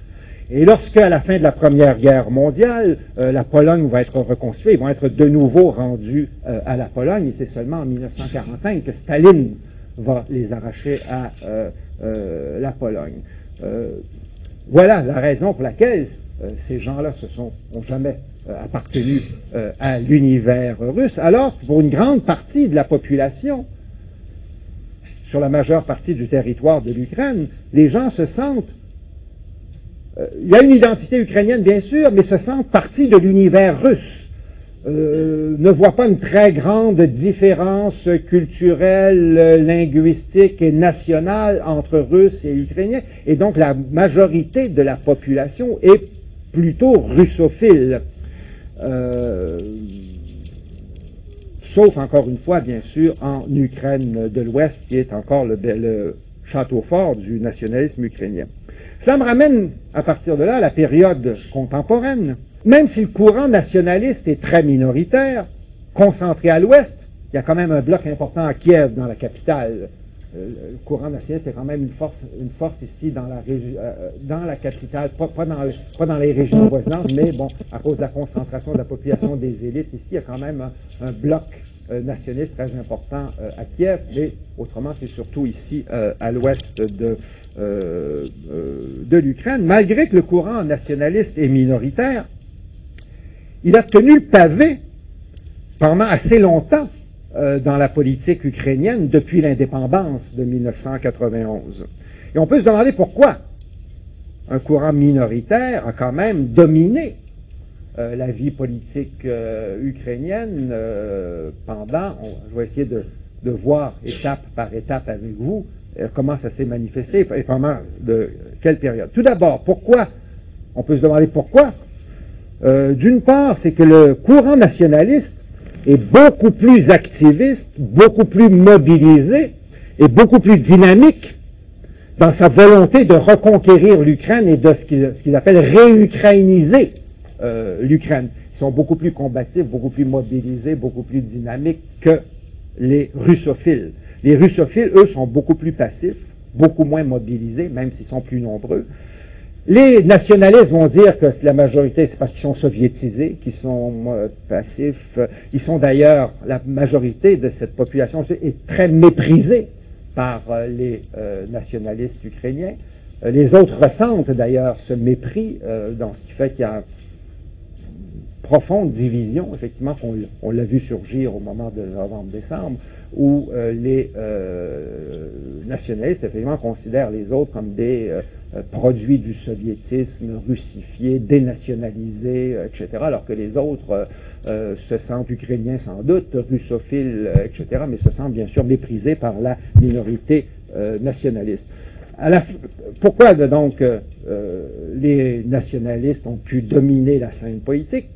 Et lorsque, à la fin de la Première Guerre mondiale, euh, la Pologne va être reconstruite, ils vont être de nouveau rendus euh, à la Pologne, et c'est seulement en 1945 que Staline va les arracher à euh, la Pologne. voilà la raison pour laquelle ces gens-là se sont ont jamais appartenu à l'univers russe, alors que pour une grande partie de la population, sur la majeure partie du territoire de l'Ukraine, les gens se sentent... Euh, il y a une identité ukrainienne, bien sûr, mais se sentent partie de l'univers russe. Euh, ne voient pas une très grande différence culturelle, linguistique et nationale entre Russes et Ukrainiens. Et donc la majorité de la population est plutôt russophile. Euh, sauf encore une fois, bien sûr, en Ukraine de l'Ouest, qui est encore le, château fort du nationalisme ukrainien. Cela me ramène, à partir de là, à la période contemporaine. Même si le courant nationaliste est très minoritaire, concentré à l'Ouest, il y a quand même un bloc important à Kiev, dans la capitale. Euh, le courant nationaliste, c'est quand même une force, une force ici dans la, euh, dans la capitale, pas, dans pas, dans les régions voisines, mais bon, à cause de la concentration de la population des élites ici, il y a quand même un bloc euh, nationaliste très important euh, à Kiev, mais autrement, c'est surtout ici, euh, à l'ouest de, de l'Ukraine. Malgré que le courant nationaliste est minoritaire, il a tenu le pavé pendant assez longtemps dans la politique ukrainienne depuis l'indépendance de 1991. Et on peut se demander pourquoi un courant minoritaire a quand même dominé euh, la vie politique euh, ukrainienne euh, pendant, je vais essayer de, de, voir étape par étape avec vous comment ça s'est manifesté et pendant de quelle période. Tout d'abord, pourquoi On peut se demander pourquoi. D'une part, c'est que le courant nationaliste est beaucoup plus activiste, beaucoup plus mobilisé et beaucoup plus dynamique dans sa volonté de reconquérir l'Ukraine et de ce qu'il appelle réukrainiser euh, l'Ukraine. Ils sont beaucoup plus combatifs, beaucoup plus mobilisés, beaucoup plus dynamiques que les russophiles. Les russophiles, eux, sont beaucoup plus passifs, beaucoup moins mobilisés, même s'ils sont plus nombreux. Les nationalistes vont dire que la majorité, c'est parce qu'ils sont soviétisés, qu'ils sont euh, passifs. Ils sont d'ailleurs, la majorité de cette population est très méprisée par euh, les nationalistes ukrainiens. Les autres ressentent d'ailleurs ce mépris, dans ce qui fait qu'il y a profonde division, effectivement, qu'on on, l'a vu surgir au moment de novembre-décembre, où les nationalistes, effectivement, considèrent les autres comme des produits du soviétisme, russifiés, dénationalisés, etc., alors que les autres se sentent ukrainiens sans doute, russophiles, etc., mais se sentent bien sûr méprisés par la minorité nationaliste pourquoi donc euh, euh, les nationalistes ont pu dominer la scène politique?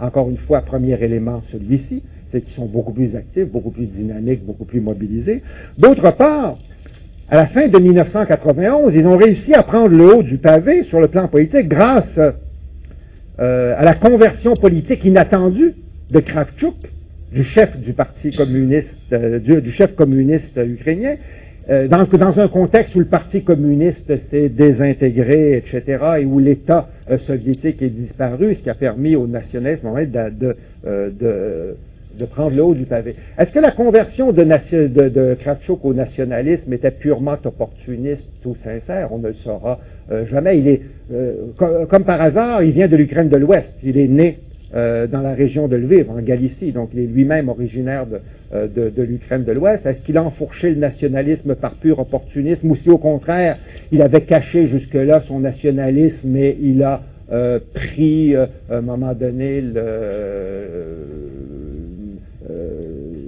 Encore une fois, premier élément, celui-ci, c'est qu'ils sont beaucoup plus actifs, beaucoup plus dynamiques, beaucoup plus mobilisés. D'autre part, à la fin de 1991, ils ont réussi à prendre le haut du pavé sur le plan politique grâce euh, à la conversion politique inattendue de Kravchuk, du chef du parti communiste, du, chef communiste ukrainien, euh, dans, dans, un contexte où le Parti communiste s'est désintégré, etc., et où l'État euh, soviétique est disparu, ce qui a permis aux nationalistes de, de, euh, de, de, prendre le haut du pavé. Est-ce que la conversion de, Kravchuk au nationalisme était purement opportuniste ou sincère? On ne le saura jamais. Il est, comme, par hasard, il vient de l'Ukraine de l'Ouest. Il est né euh, dans la région de Lviv, en Galicie, donc il est lui-même originaire de, euh, l'Ukraine de l'Ouest. Est-ce qu'il a enfourché le nationalisme par pur opportunisme ou si au contraire il avait caché jusque-là son nationalisme et il a euh, pris à un moment donné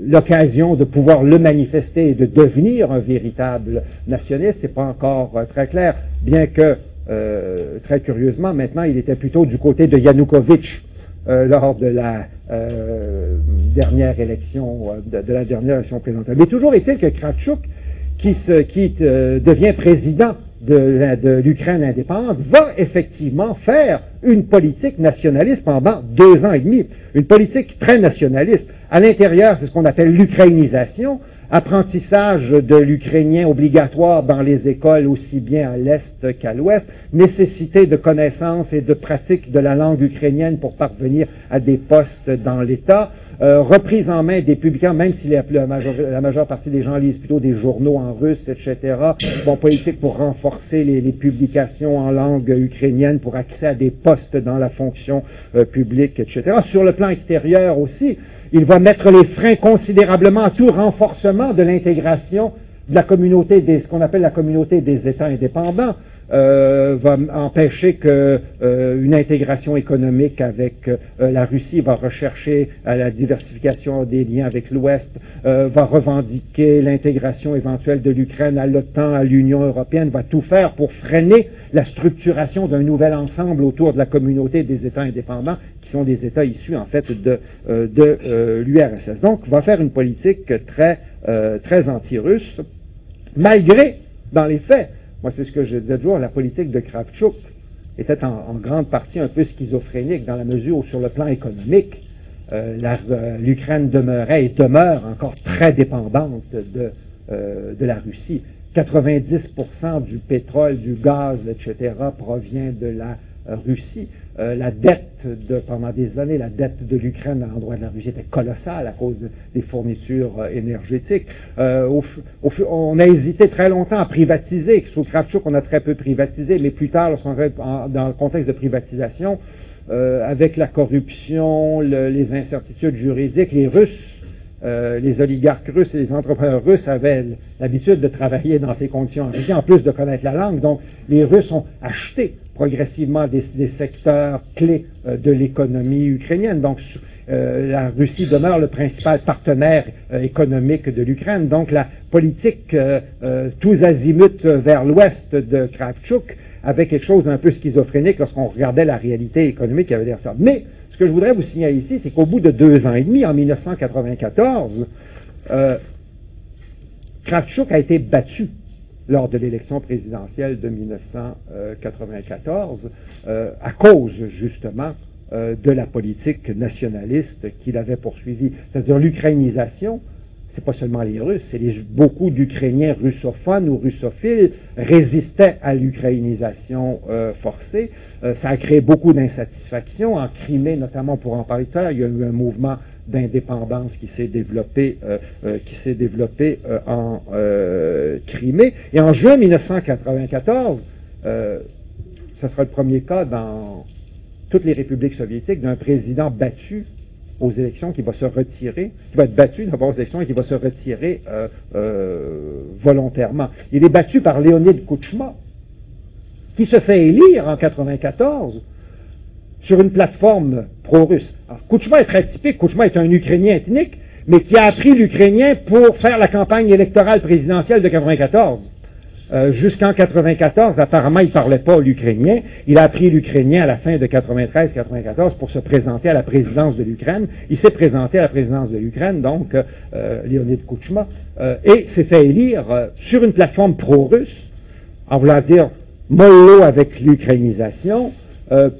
l'occasion de pouvoir le manifester et de devenir un véritable nationaliste, c'est pas encore très clair, bien que très curieusement maintenant il était plutôt du côté de Yanukovych euh, lors de la euh, dernière élection, euh, de, la dernière élection présidentielle. Mais toujours est-il que qui, se, qui devient président de, l'Ukraine indépendante, va effectivement faire une politique nationaliste pendant deux ans et demi. Une politique très nationaliste. À l'intérieur, c'est ce qu'on appelle l'ukrainisation apprentissage de l'ukrainien obligatoire dans les écoles aussi bien à l'est qu'à l'ouest, nécessité de connaissances et de pratiques de la langue ukrainienne pour parvenir à des postes dans l'État, euh, reprise en main des publications, même si la, majeure, partie des gens lisent plutôt des journaux en russe, etc. Bon, politique pour renforcer les, publications en langue ukrainienne pour accès à des postes dans la fonction euh, publique, etc. Sur le plan extérieur aussi, il va mettre les freins considérablement à tout renforcement de l'intégration de la communauté des, ce qu'on appelle la communauté des États indépendants, euh, va empêcher que euh, une intégration économique avec euh, la Russie va rechercher la diversification des liens avec l'Ouest, va revendiquer l'intégration éventuelle de l'Ukraine à l'OTAN, à l'Union européenne, va tout faire pour freiner la structuration d'un nouvel ensemble autour de la communauté des États indépendants qui sont des États issus en fait de, de l'URSS. Donc, va faire une politique très très anti-russe, malgré, dans les faits, moi, c'est ce que je disais toujours, la politique de Kravchuk était en, grande partie un peu schizophrénique dans la mesure où, sur le plan économique, euh, euh, l'Ukraine demeurait et demeure encore très dépendante de, euh, de la Russie. 90% du pétrole, du gaz, etc., provient de la Russie. Euh, la dette de, pendant des années, la dette de l'Ukraine à l'endroit de la Russie était colossale à cause des fournitures euh, énergétiques. Euh, on a hésité très longtemps à privatiser. Sous Kravchuk, on a très peu privatisé, mais plus tard, dans le contexte de privatisation, avec la corruption, les incertitudes juridiques, les Russes les oligarques russes et les entrepreneurs russes avaient l'habitude de travailler dans ces conditions en plus de connaître la langue. Donc, les Russes ont acheté progressivement des, secteurs clés euh, de l'économie ukrainienne. Donc, euh, la Russie demeure le principal partenaire euh, économique de l'Ukraine. Donc, la politique tous azimuts vers l'ouest de Kravchuk avait quelque chose d'un peu schizophrénique lorsqu'on regardait la réalité économique qui avait derrière ça. Mais, ce que je voudrais vous signaler ici, c'est qu'au bout de deux ans et demi, en 1994, Kravchuk a été battu lors de l'élection présidentielle de 1994, euh, à cause justement euh, de la politique nationaliste qu'il avait poursuivie. C'est-à-dire l'ukrainisation, c'est pas seulement les Russes, c'est beaucoup d'Ukrainiens russophones ou russophiles résistaient à l'ukrainisation euh, forcée. ça a créé beaucoup d'insatisfaction. En Crimée, notamment, pour en parler tout à l'heure, il y a eu un mouvement d'indépendance qui s'est développé, euh, euh, qui s'est développé euh, en Crimée. Et en juin 1994, ce sera le premier cas dans toutes les républiques soviétiques d'un président battu aux élections, qui va se retirer, qui va être battu d'abord aux élections et qui va se retirer euh, euh, volontairement. Il est battu par Léonid Kouchma, qui se fait élire en 94 sur une plateforme pro-russe. Alors, Kouchma est très typique. Kouchma est un Ukrainien ethnique, mais qui a appris l'ukrainien pour faire la campagne électorale présidentielle de 94. Euh, jusqu'en 94, apparemment, il parlait pas l'ukrainien. Il a appris l'ukrainien à la fin de 93-94 pour se présenter à la présidence de l'Ukraine. Il s'est présenté à la présidence de l'Ukraine, donc euh, euh Leonid Kouchma, euh, et s'est fait élire sur une plateforme pro-russe, en voulant dire mollo avec l'ukrainisation,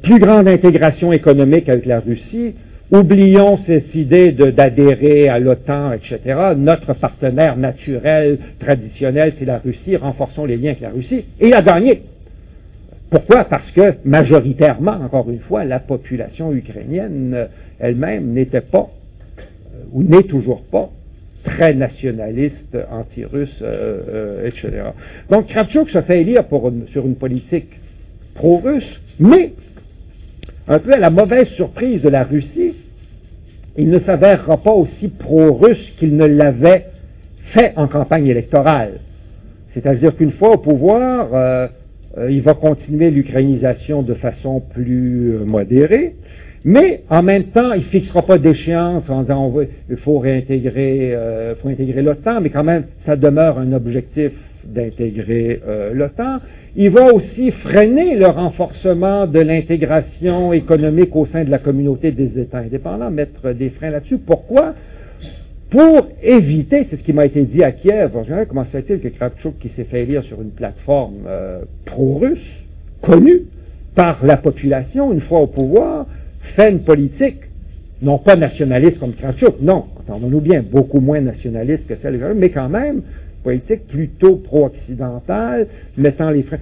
plus grande intégration économique avec la Russie, Oublions cette idée d'adhérer à l'OTAN, etc. Notre partenaire naturel, traditionnel, c'est la Russie. Renforçons les liens avec la Russie. Et il a gagné. Pourquoi? Parce que majoritairement, encore une fois, la population ukrainienne euh, elle-même n'était pas, euh, ou n'est toujours pas, très nationaliste, anti-russe, euh, etc. Donc Kravchuk se fait élire sur une politique pro-russe, mais un peu à la mauvaise surprise de la Russie, il ne s'avérera pas aussi pro-russe qu'il ne l'avait fait en campagne électorale. C'est-à-dire qu'une fois au pouvoir, euh, euh, il va continuer l'ukrainisation de façon plus euh, modérée, mais en même temps, il fixera pas d'échéance en disant il faut réintégrer, faut intégrer l'OTAN, mais quand même, ça demeure un objectif d'intégrer l'OTAN. Il va aussi freiner le renforcement de l'intégration économique au sein de la communauté des États indépendants, mettre des freins là-dessus. Pourquoi? Pour éviter, c'est ce qui m'a été dit à Kiev, comment se fait-il que Kravchuk, qui s'est fait élire sur une plateforme euh, pro-russe, connue par la population, une fois au pouvoir, fait une politique, non pas nationaliste comme Kravchuk, non, entendons-nous bien, beaucoup moins nationaliste que celle de mais quand même, politique plutôt pro-occidentale, mettant les freins.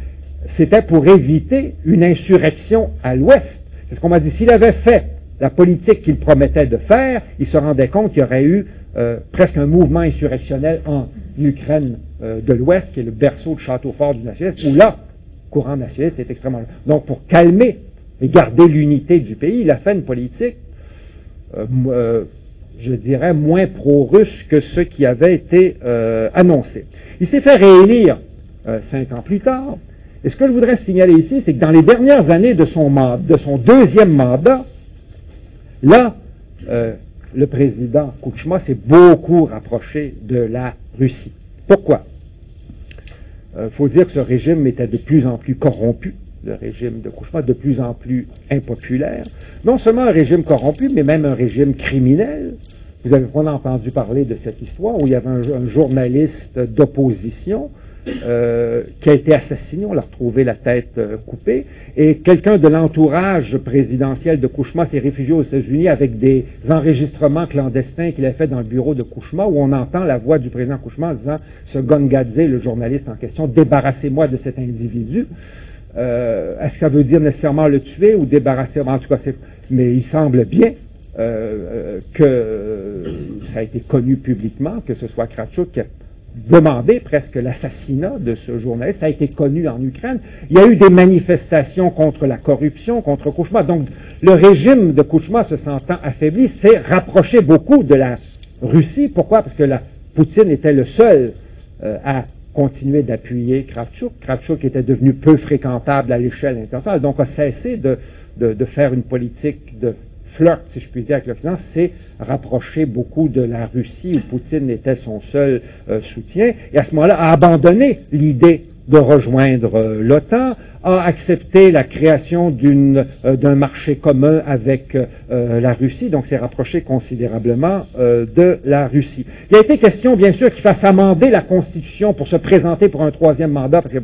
C'était pour éviter une insurrection à l'ouest. C'est ce qu'on m'a dit. S'il avait fait la politique qu'il promettait de faire, il se rendait compte qu'il y aurait eu euh, presque un mouvement insurrectionnel en Ukraine euh, de l'Ouest, qui est le berceau de château fort du nationalisme, où là, courant nationaliste est extrêmement... Donc, pour calmer et garder l'unité du pays, il a fait une politique euh, je dirais, moins pro-russe que ce qui avait été euh, annoncé. Il s'est fait réélire euh, cinq ans plus tard. Et ce que je voudrais signaler ici, c'est que dans les dernières années de son, de son deuxième mandat, là, euh, le président Kouchma s'est beaucoup rapproché de la Russie. Pourquoi? Il faut dire que ce régime était de plus en plus corrompu, le régime de Kouchma, de plus en plus impopulaire. Non seulement un régime corrompu, mais même un régime criminel. Vous avez probablement entendu parler de cette histoire où il y avait un, journaliste d'opposition euh, qui a été assassiné, on l'a retrouvé la tête euh, coupée, et quelqu'un de l'entourage présidentiel de Kouchma s'est réfugié aux États-Unis avec des enregistrements clandestins qu'il a fait dans le bureau de Kouchma, où on entend la voix du président Kouchma en disant « Ce Gongadze, le journaliste en question, débarrassez-moi de cet individu. Euh, Est-ce que ça veut dire nécessairement le tuer ou débarrasser En tout cas. Mais il semble bien euh, que ça a été connu publiquement, que ce soit Kravchuk qui a demandé presque l'assassinat de ce journaliste. Ça a été connu en Ukraine. Il y a eu des manifestations contre la corruption, contre Kouchma. Donc, le régime de Kouchma se sentant affaibli s'est rapproché beaucoup de la Russie. Pourquoi? Parce que la Poutine était le seul euh, à continuer d'appuyer Kravchuk. Kravchuk était devenu peu fréquentable à l'échelle internationale, donc a cessé de faire une politique de flirt, si je puis dire, avec l'Occident, c'est rapprocher beaucoup de la Russie où Poutine était son seul euh, soutien, et à ce moment-là a abandonné l'idée de rejoindre euh, l'OTAN, a accepté la création euh, d'un marché commun avec la Russie, donc s'est rapproché considérablement de la Russie. Il a été question, bien sûr, qu'il fasse amender la Constitution pour se présenter pour un troisième mandat, parce que,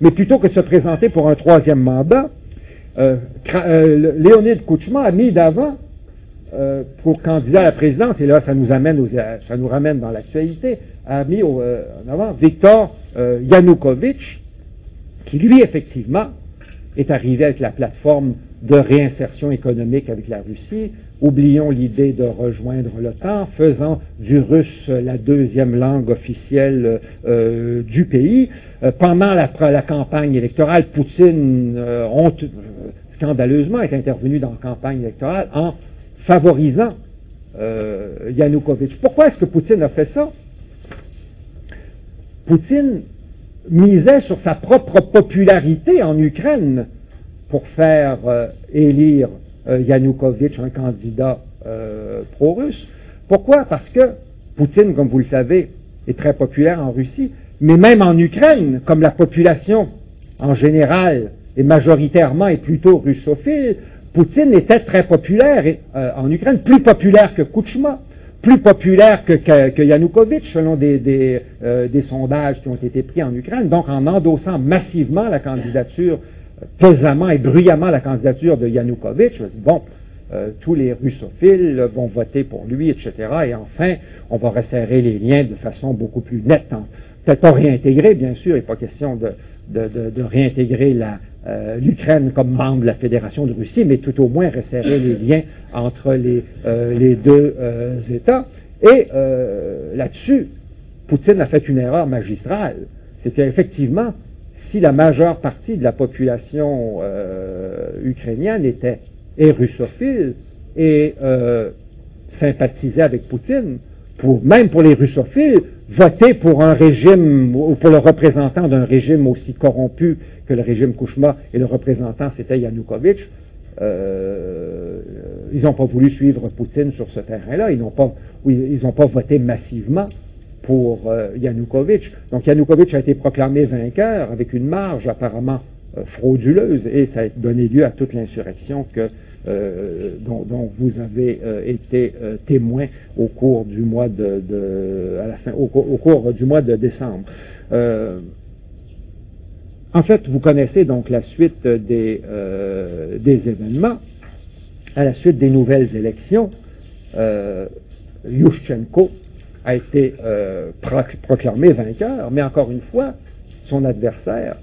mais plutôt que de se présenter pour un troisième mandat, euh, euh, Léonid Kouchma a mis d'avant euh, pour candidat à la présidence, et là ça nous amène nous ramène dans l'actualité, a mis en avant Viktor Yanukovych, qui lui effectivement est arrivé avec la plateforme de réinsertion économique avec la Russie. Oublions l'idée de rejoindre l'OTAN, faisant du russe la deuxième langue officielle du pays. pendant la, campagne électorale, Poutine, scandaleusement est intervenu dans la campagne électorale en favorisant Yanukovych. Pourquoi est-ce que Poutine a fait ça? Poutine misait sur sa propre popularité en Ukraine pour faire élire Yanukovych, un candidat pro-russe. Pourquoi? Parce que Poutine, comme vous le savez, est très populaire en Russie, mais même en Ukraine, comme la population en général et majoritairement est plutôt russophile, Poutine était très populaire euh, en Ukraine, plus populaire que Kouchma, plus populaire que, Yanukovych, selon des, euh, des, sondages qui ont été pris en Ukraine. Donc, en endossant massivement la candidature, pesamment et bruyamment la candidature de Yanukovych, bon, euh, tous les russophiles vont voter pour lui, etc. Et enfin, on va resserrer les liens de façon beaucoup plus nette. Peut-être pas réintégrer, bien sûr, il n'est pas question de, réintégrer euh, l'Ukraine comme membre de la Fédération de Russie, mais tout au moins resserrer les liens entre les, euh, deux États. Et là-dessus, Poutine a fait une erreur magistrale. C'est qu'effectivement, si la majeure partie de la population ukrainienne était russophile et euh, sympathisait avec Poutine, même pour les russophiles, voter pour un régime ou pour le représentant d'un régime aussi corrompu que le régime Kouchma et le représentant c'était Yanukovych, euh, ils n'ont pas voulu suivre Poutine sur ce terrain-là. Ils n'ont pas, ils pas voté massivement pour euh, Yanukovych. Donc Yanukovych a été proclamé vainqueur avec une marge apparemment euh, frauduleuse et ça a donné lieu à toute l'insurrection que dont, vous avez été témoin au cours du mois de, à la fin, au, cours du mois de décembre. En fait, vous connaissez donc la suite des, des événements. À la suite des nouvelles élections, Yushchenko a été proclamé vainqueur, mais encore une fois, son adversaire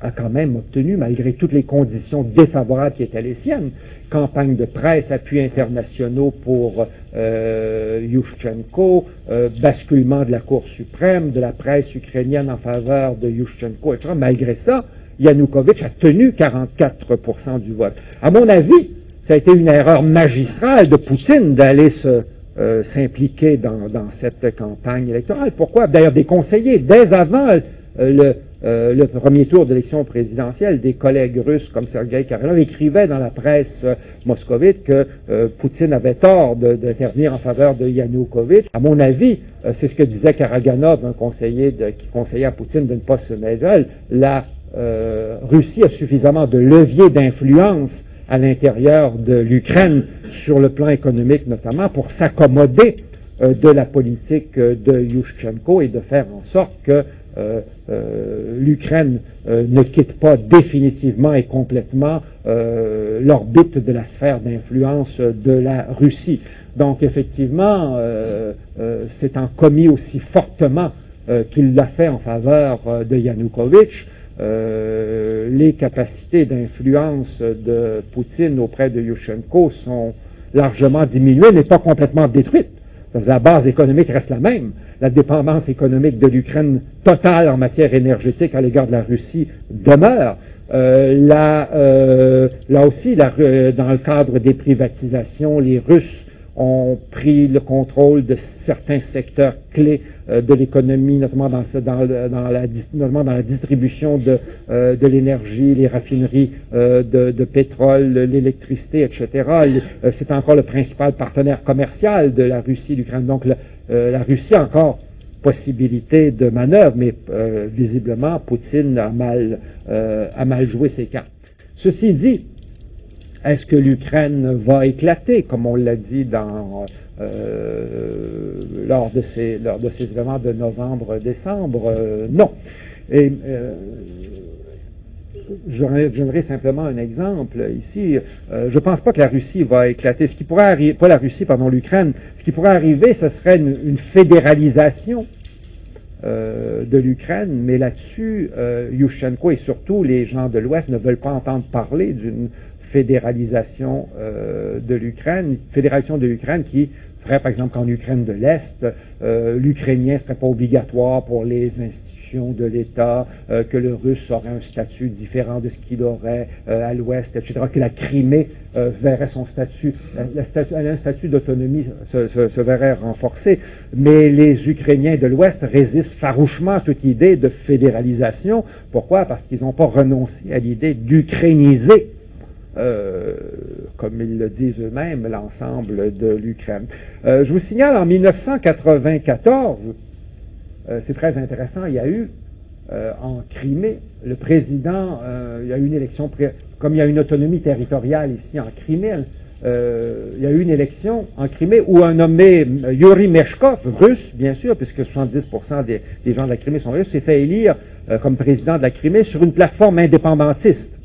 a quand même obtenu, malgré toutes les conditions défavorables qui étaient les siennes, campagne de presse, appuis internationaux pour euh, Yushchenko, euh, basculement de la Cour suprême, de la presse ukrainienne en faveur de Yushchenko, etc. Malgré ça, Yanukovych a tenu 44% du vote. À mon avis, ça a été une erreur magistrale de Poutine d'aller se euh, s'impliquer dans, dans, cette campagne électorale. Pourquoi? D'ailleurs, des conseillers, dès avant euh, le, euh, le premier tour d'élection présidentielle, des collègues russes comme Sergei Karelov écrivaient dans la presse euh, moscovite que euh, Poutine avait tort d'intervenir en faveur de Yanukovych. À mon avis, c'est ce que disait Karaganov, un conseiller qui conseillait à Poutine de ne pas se mêler. La Russie a suffisamment de leviers d'influence à l'intérieur de l'Ukraine, sur le plan économique notamment, pour s'accommoder de la politique de Yushchenko et de faire en sorte que euh, euh, l'Ukraine euh, ne quitte pas définitivement et complètement l'orbite de la sphère d'influence de la Russie. Donc effectivement, c'est un commis aussi fortement qu'il l'a fait en faveur de Yanukovych. les capacités d'influence de Poutine auprès de Yushchenko sont largement diminuées, mais pas complètement détruites. La base économique reste la même. La dépendance économique de l'Ukraine totale en matière énergétique à l'égard de la Russie demeure. Euh, là, euh, là aussi, dans le cadre des privatisations, les Russes ont pris le contrôle de certains secteurs clés de l'économie, notamment dans, la, distribution de, euh, l'énergie, les raffineries euh, de, pétrole, l'électricité, etc. C'est encore le principal partenaire commercial de la Russie, l'Ukraine. Donc la Russie a encore possibilité de manœuvre, mais visiblement, Poutine a mal, a mal joué ses cartes. Ceci dit, est-ce que l'Ukraine va éclater, comme on l'a dit dans, euh, lors, de ces, lors de ces événements de novembre-décembre? Euh, non. Et euh, je donnerai simplement un exemple ici. Euh, je ne pense pas que la Russie va éclater. Ce qui pourrait arriver, pas la Russie, pardon, l'Ukraine, ce qui pourrait arriver, ce serait une, fédéralisation euh, de l'Ukraine, mais là-dessus, euh, Yushchenko et surtout les gens de l'Ouest ne veulent pas entendre parler d'une fédéralisation euh, de l'Ukraine, fédération de l'Ukraine qui ferait par exemple qu'en Ukraine de l'Est, euh, l'ukrainien ne serait pas obligatoire pour les institutions de l'État, que le russe aurait un statut différent de ce qu'il aurait à l'ouest, etc., que la Crimée verrait son statut, un statut d'autonomie se, verrait renforcé. Mais les Ukrainiens de l'ouest résistent farouchement à toute idée de fédéralisation. Pourquoi? Parce qu'ils n'ont pas renoncé à l'idée d'ukrainiser euh, comme ils le disent eux-mêmes, l'ensemble de l'Ukraine. Euh, je vous signale, en 1994, euh, c'est très intéressant, il y a eu en Crimée, le président, il y a eu une élection, comme il y a une autonomie territoriale ici en Crimée, il y a eu une élection en Crimée où un nommé Yuri Meshkov, russe bien sûr, puisque 70% des, des, gens de la Crimée sont russes, s'est fait élire comme président de la Crimée sur une plateforme indépendantiste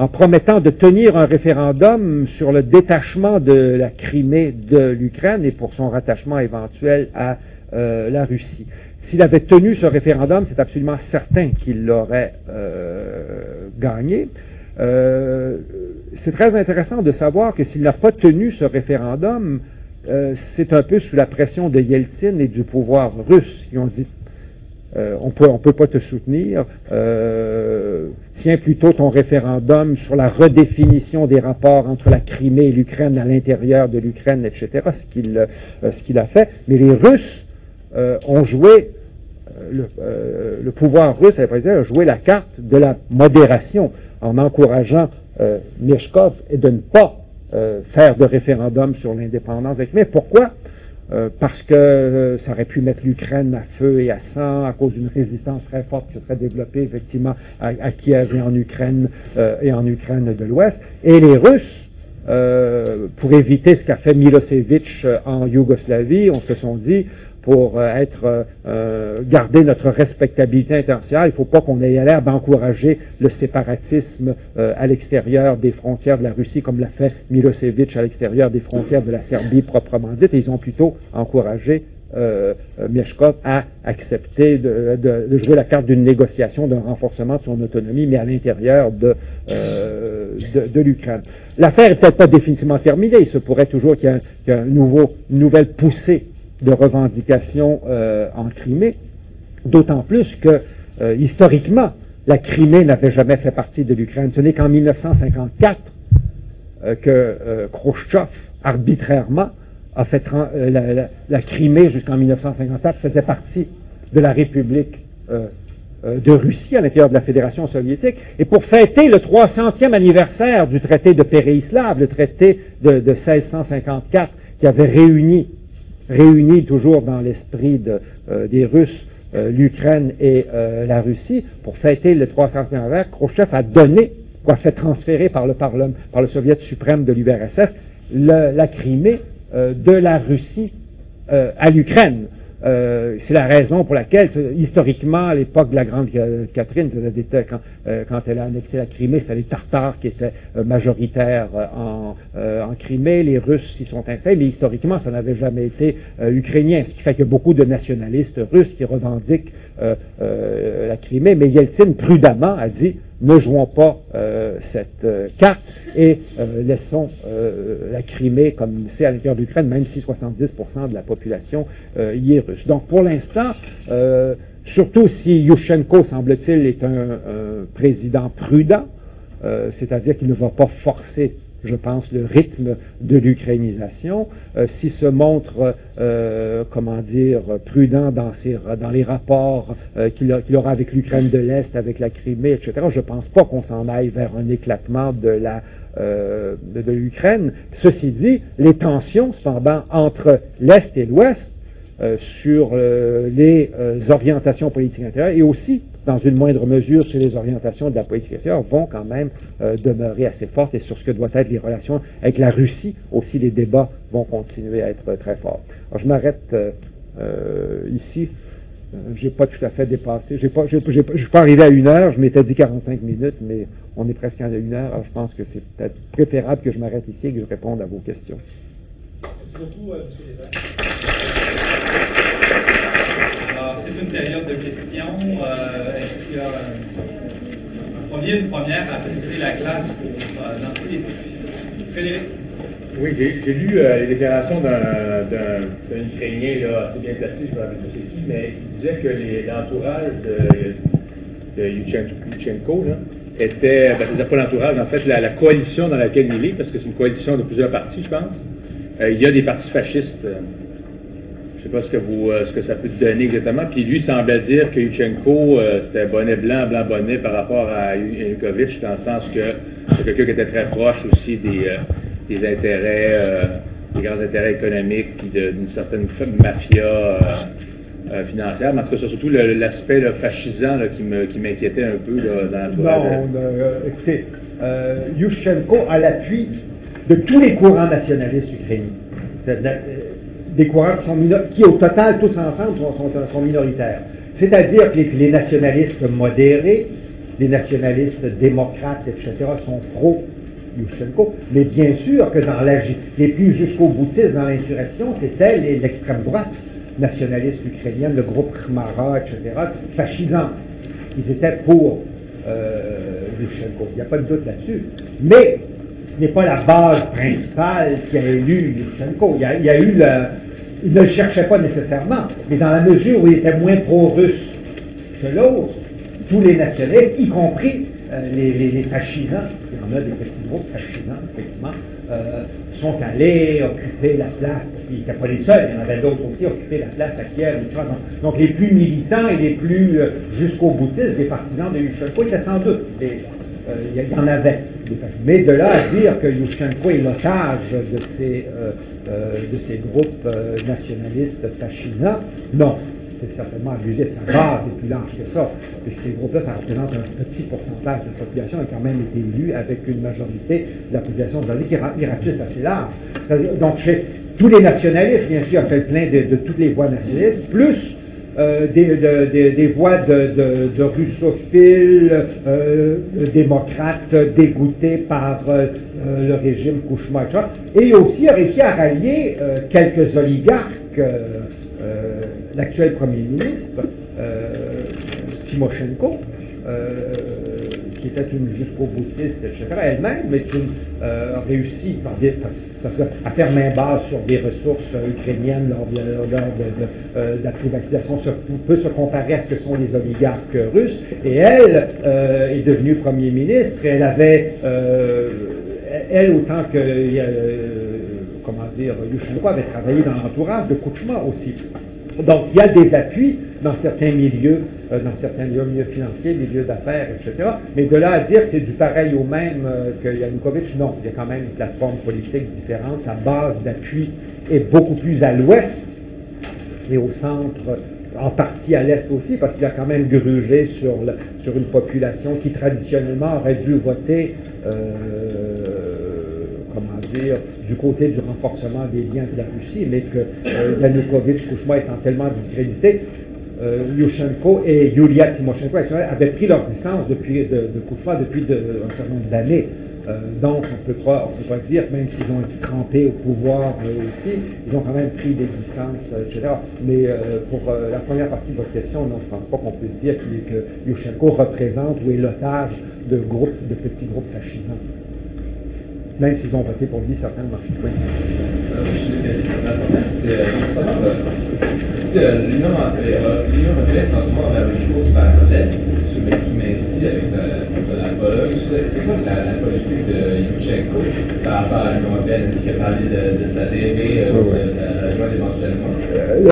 en promettant de tenir un référendum sur le détachement de la Crimée de l'Ukraine et pour son rattachement éventuel à euh, la Russie. S'il avait tenu ce référendum, c'est absolument certain qu'il l'aurait euh, gagné. Euh, c'est très intéressant de savoir que s'il n'a pas tenu ce référendum, c'est un peu sous la pression de Yeltsin et du pouvoir russe. Ils ont dit euh, on peut, on peut pas te soutenir. Euh, tiens plutôt ton référendum sur la redéfinition des rapports entre la Crimée et l'Ukraine à l'intérieur de l'Ukraine, etc. Ce qu'il euh, ce qu'il a fait. Mais les Russes ont joué le, pouvoir russe a joué la carte de la modération en encourageant et de ne pas faire de référendum sur l'indépendance Mais Pourquoi? Euh, parce que euh, ça aurait pu mettre l'Ukraine à feu et à sang à cause d'une résistance très forte qui se serait développée effectivement à, Kiev et en Ukraine euh, et en Ukraine de l'Ouest. Et les Russes, pour éviter ce qu'a fait Milosevic en Yougoslavie, on se sont dit pour euh, être euh, euh, garder notre respectabilité internationale. Il ne faut pas qu'on ait l'air d'encourager le séparatisme à l'extérieur des frontières de la Russie, comme l'a fait Milosevic à l'extérieur des frontières de la Serbie proprement dite. Et ils ont plutôt encouragé euh, Mieszkov a accepté de, de, jouer la carte d'une négociation, d'un renforcement de son autonomie, mais à l'intérieur de, de, de l'Ukraine. L'affaire est peut-être pas définitivement terminée. Il se pourrait toujours qu'il y ait, un, un nouveau, une nouvelle poussée de revendications euh, en Crimée, d'autant plus que, euh, historiquement, la Crimée n'avait jamais fait partie de l'Ukraine. Ce n'est qu'en 1954 euh, que Khrushchev, arbitrairement, a fait la, la, Crimée jusqu'en 1954 faisait partie de la République de Russie à l'intérieur de la Fédération soviétique. Et pour fêter le 300e anniversaire du traité de Péréislav, le traité de, de 1654 qui avait réuni réunis toujours dans l'esprit euh, des Russes, euh, l'Ukraine et euh, la Russie, pour fêter le 300e anniversaire, Khrushchev a donné, quoi fait transférer par le Parlement, par le Soviet suprême de l'URSS, la Crimée de la Russie à l'Ukraine. Euh, c'est la raison pour laquelle, historiquement, à l'époque de la Grande Catherine, quand, euh, quand elle a annexé la Crimée, c'était les Tartares qui étaient euh, majoritaires en, en, Crimée, les Russes s'y sont installés, mais historiquement, ça n'avait jamais été ukrainien, ce qui fait qu'il y a beaucoup de nationalistes russes qui revendiquent la Crimée, mais Yeltsin, prudemment, a dit ne jouons pas euh, cette euh, carte et euh, laissons la Crimée comme c'est à l'intérieur de l'Ukraine, même si 70% de la population y est russe. Donc pour l'instant, surtout si Yushchenko, semble-t-il, est un président prudent, c'est-à-dire qu'il ne va pas forcer je pense, le rythme de l'ukrainisation, euh, s'il se montre, euh, comment dire, prudent dans, les rapports euh, qu'il aura avec l'Ukraine de l'Est, avec la Crimée, etc., je pense pas qu'on s'en aille vers un éclatement de la de, de l'Ukraine. Ceci dit, les tensions, cependant, entre l'Est et l'Ouest, sur les orientations politiques intérieures et aussi dans une moindre mesure sur les orientations de la politique extérieure, vont quand même euh, demeurer assez fortes et sur ce que doivent être les relations avec la Russie aussi, les débats vont continuer à être très forts. Alors, je m'arrête euh, euh, ici. j'ai pas tout à fait dépassé. J'ai pas, suis pas arrivé à une heure. Je m'étais dit 45 minutes, mais on est presque à une heure. Alors, je pense que c'est peut-être préférable que je m'arrête ici et que je réponde à vos questions. Merci beaucoup, M. c'est une période de questions. Euh, est-ce qu'il y a un, premier, une première à poser la classe pour euh, lancer les discussions? Frédéric? Oui, j'ai lu les déclarations d'un Ukrainien là, assez bien placé, je ne sais pas qui, mais il disait que l'entourage de, de Yuchenko, là, était, ben, pas l'entourage, en fait, la, coalition dans laquelle il est, parce que c'est une coalition de plusieurs partis, je pense. Euh, il y a des partis fascistes. Euh, je sais pas ce que, vous, euh, ce que ça peut donner exactement. Puis lui semblait dire que Yuchenko, c'était bonnet blanc, blanc bonnet par rapport à Yanukovych, dans le sens que c'est quelqu'un qui était très proche aussi des, des intérêts, des grands intérêts économiques, puis d'une certaine mafia euh, financière, mais en tout cas, c'est surtout l'aspect fascisant qui m'inquiétait un peu dans la Non, euh, écoutez, euh, Yushchenko a l'appui de tous les courants nationalistes ukrainiens. Des courants qui, au total, tous ensemble, sont, minoritaires. C'est-à-dire que les, nationalistes modérés, les nationalistes démocrates, etc., sont pro Yushchenko, mais bien sûr que dans les plus jusqu'au boutiste dans l'insurrection, c'était l'extrême droite nationalistes ukrainiens, le groupe Khmara, etc., fascisants. Ils étaient pour euh, Yushchenko. Il n'y a pas de doute là-dessus. Mais ce n'est pas la base principale qui a élu Yushchenko. Il y a, eu Il ne le cherchait pas nécessairement, mais dans la mesure où il était moins pro-russe que l'autre, tous les nationalistes, y compris euh, les, les, fascisants, il y en a des petits groupes fascisants, effectivement, euh, sont allés occuper la place, ils n'étaient pas les seuls, il y en avait d'autres aussi, occuper la place à Kiev. Donc, les plus militants et les plus euh, jusqu'au boutistes, les partisans de Yushchenko étaient sans doute, il y, en avait. Mais de là à dire que Yushchenko est l'otage de ces, de ces groupes nationalistes fascisants, non c'est certainement abusé de sa base est plus large que ça. Et ces groupes-là, ça représente un petit pourcentage de la population a quand même été élu avec une majorité de la population qui est assez large. Donc, tous les nationalistes, bien sûr, fait plein de, toutes les voix nationalistes, plus euh, des, voix de, russophiles, euh, démocrates dégoûtés par euh, le régime Kouchma, et aussi a réussi à rallier quelques oligarques l'actuel Premier ministre, euh, Timoshenko, euh, qui était une jusqu'au boutiste, etc., elle-même est une, euh, a réussi par à faire main basse sur des ressources ukrainiennes lors de, la privatisation, peut se comparer à ce que sont les oligarques russes, et elle est devenue Premier ministre, et elle avait, elle, autant que, comment dire, avait travaillé dans l'entourage de Kouchma aussi. Donc, il y a des appuis dans certains milieux, euh, dans certains milieux financiers, milieux d'affaires, etc. Mais de là à dire que c'est du pareil au même euh, que Yanukovych, non. Il y a quand même une plateforme politique différente. Sa base d'appui est beaucoup plus à l'ouest et au centre, en partie à l'est aussi, parce qu'il a quand même grugé sur, sur une population qui traditionnellement aurait dû voter. Euh, comment dire, du côté du renforcement des liens avec la Russie, mais que euh, Yanukovych, Kouchma étant tellement discrédité, euh, Yushchenko et Yulia Timoshenko avaient pris leur distance depuis, de, de Kouchma depuis un certain nombre d'années. Euh, donc, on ne peut pas dire, même s'ils ont été trempés au pouvoir aussi, ils ont quand même pris des distances, etc. Mais pour la première partie de votre question, non, je ne pense pas qu'on puisse dire que Yushchenko représente ou est l'otage de groupes, de petits groupes fascisants même s'ils ont voté pour lui, certainement. Oui. Euh, c'est l'Union européenne vers l'Est, ainsi, avec la, la Pologne. C'est quoi la, la, politique de Yushchenko par rapport à l'Union européenne? Est-ce qu'il a parlé de, de s'adhérer euh, de la rejoindre éventuellement? Euh,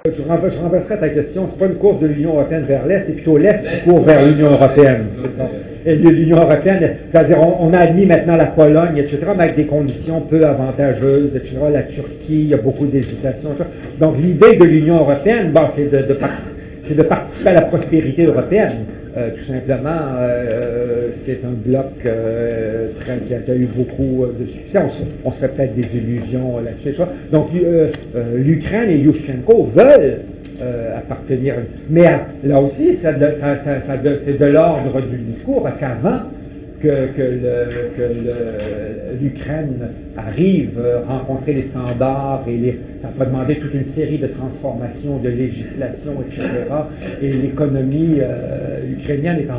je renverserai ta question. Ce n'est pas une course de l'Union européenne vers l'Est, c'est plutôt l'Est qui court vers l'Union européenne. C'est ça l'Union européenne, c'est-à-dire on, a admis maintenant la Pologne, etc., mais avec des conditions peu avantageuses, etc., la Turquie, il y a beaucoup d'hésitations. Donc l'idée de l'Union européenne, c'est de, de, participer à la prospérité européenne. Euh, tout simplement, euh, c'est un bloc euh, qui, a, eu beaucoup de succès. On, se, fait peut-être des illusions là-dessus. Donc, l'Ukraine et Yushchenko veulent euh, appartenir. Mais là aussi, c'est de l'ordre du discours, parce qu'avant, que, l'Ukraine arrive à rencontrer les standards et ça va demander toute une série de transformations, de législation, etc. Et l'économie euh, ukrainienne est,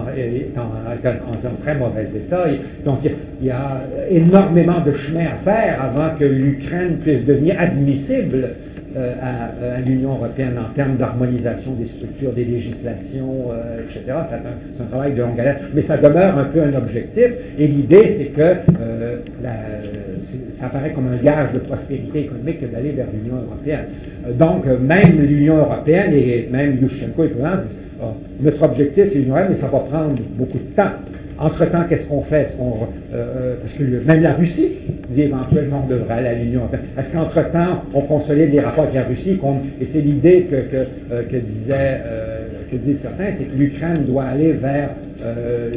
en, en, très mauvais état. donc il y a énormément de chemin à faire avant que l'Ukraine puisse devenir admissible euh, euh, à, l'Union européenne en termes d'harmonisation des structures, des législations, euh, etc. C'est un, travail de longue haleine, mais ça demeure un peu un objectif. Et l'idée, c'est que ça apparaît comme un gage de prospérité économique d'aller vers l'Union européenne. donc, même l'Union européenne et même Yushchenko et disent oh, notre objectif, c'est l'Union européenne, mais ça va prendre beaucoup de temps. Entre-temps, qu'est-ce qu'on fait? parce que même la Russie dit éventuellement on devrait aller à l'Union européenne. Est-ce qu'entre-temps, on consolide les rapports avec la Russie? Et c'est l'idée que, euh, disait, euh, que disent certains, c'est que l'Ukraine doit aller vers euh,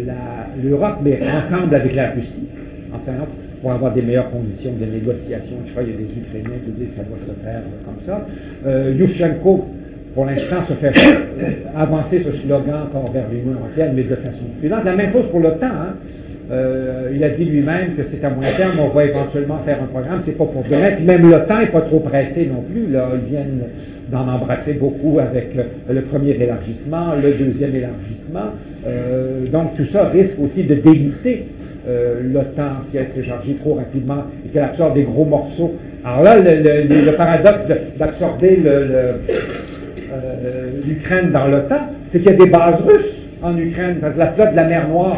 l'Europe, mais ensemble avec la Russie, ensemble, pour avoir des meilleures conditions de négociation. Je crois qu'il y a des Ukrainiens qui disent que ça doit se faire comme ça. Yushchenko, pour l'instant, se fait avancer ce slogan encore vers l'Union européenne, mais de façon prudente. La même chose pour l'OTAN. Hein. Euh, il a dit lui-même que c'est à moyen terme, on va éventuellement faire un programme, c'est pas pour demain. Même l'OTAN n'est pas trop pressé non plus. Là. Ils viennent d'en embrasser beaucoup avec euh, le premier élargissement, le deuxième élargissement. Euh, donc tout ça risque aussi de déliter l'OTAN si elle s'élargit trop rapidement et qu'elle absorbe des gros morceaux. Alors là, le, paradoxe d'absorber l'Ukraine dans l'OTAN, c'est qu'il y a des bases russes en Ukraine, parce la flotte de la mer Noire,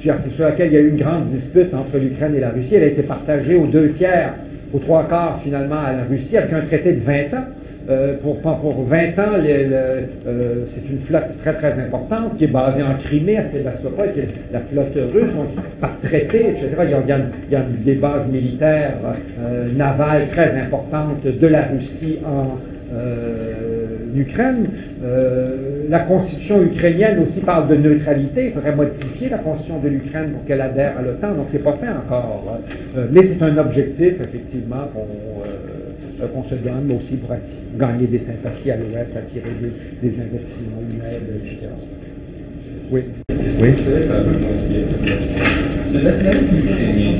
sur laquelle il y a eu une grande dispute entre l'Ukraine et la Russie, elle a été partagée aux deux tiers, aux trois quarts finalement à la Russie, avec un traité de 20 ans. Euh, pour, pour 20 ans, euh, c'est une flotte très très importante qui est basée en Crimée, à Sébastopol, qui est la flotte russe, par traité, etc. Il y a, des bases militaires euh, navales très importantes de la Russie en, l'Ukraine. Euh, la constitution ukrainienne aussi parle de neutralité. Il faudrait modifier la constitution de l'Ukraine pour qu'elle adhère à l'OTAN. Donc, c'est pas fait encore. Hein. Euh, mais c'est un objectif, effectivement, qu'on euh, se donne, mais aussi pour gagner des sympathies à l'Ouest, attirer des, des investissements, aide, etc. Oui. Oui. Le nationalisme ukrainien,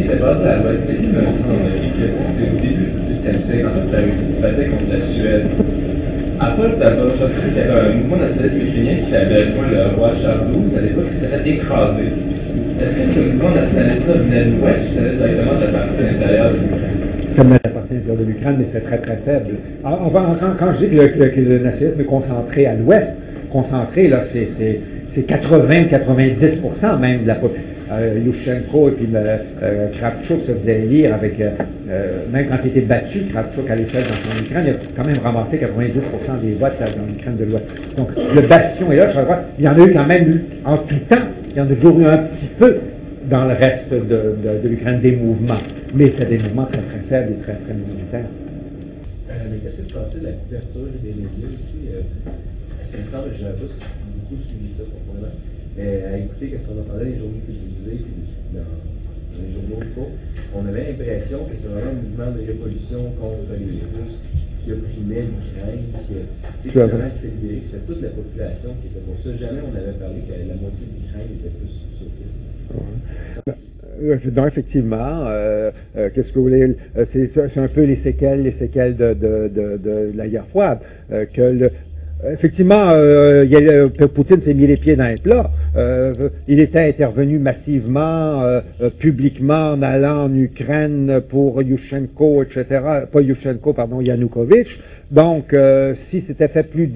qui était basé à l'Ouest, il me semble que c'est au début du 18e siècle, en fait, la Russie se battait contre la Suède après, tu as qu'il y avait un mouvement nationaliste ukrainien qui avait joint le roi Charles XII à l'époque, qui s'était écraser. Est-ce que ce mouvement nationaliste-là venait de l'Ouest ou venait directement de la partie intérieure de l'Ukraine? Ça venait de la partie de l'Ukraine, mais c'est très très faible. Alors, quand, je dis que le, que le nationalisme est concentré à l'Ouest, concentré, là, c'est 80-90% même de la population Yushchenko et puis euh, Kravchuk se faisait lire avec, euh, même quand il était battu, Kravchuk à l'échelle dans son Ukraine, il a quand même ramassé 90% des votes dans l'Ukraine de l'Ouest. Donc le bastion est là, je crois, il y en a eu quand même en tout temps, il y en a toujours eu un petit peu dans le reste de, l'Ukraine des mouvements, mais c'est des mouvements très très faibles et très très de la couverture des médias? Euh, Mais à écouter ce qu'on entendait les journaux télévisés, puis dans, dans les journaux locaux, on avait l'impression que c'est vraiment un mouvement de révolution contre les Russes qui opprimait l'Ukraine, qui, vraiment s'est libéré, que c'est toute la population qui était pour ça. Jamais on avait parlé que la moitié de l'Ukraine était plus sauviste. Euh, non, effectivement. Euh, euh, Qu'est-ce que vous voulez? Euh, C'est un peu les séquelles, les séquelles de, de, de, de la guerre froide. Euh, que le, Effectivement, euh, euh, Poutine s'est mis les pieds dans les plats. Euh, il était intervenu massivement, publiquement, en allant en Ukraine pour Yushchenko, etc. Pas Yushchenko, pardon, Yanukovych. Donc, si c'était fait plus...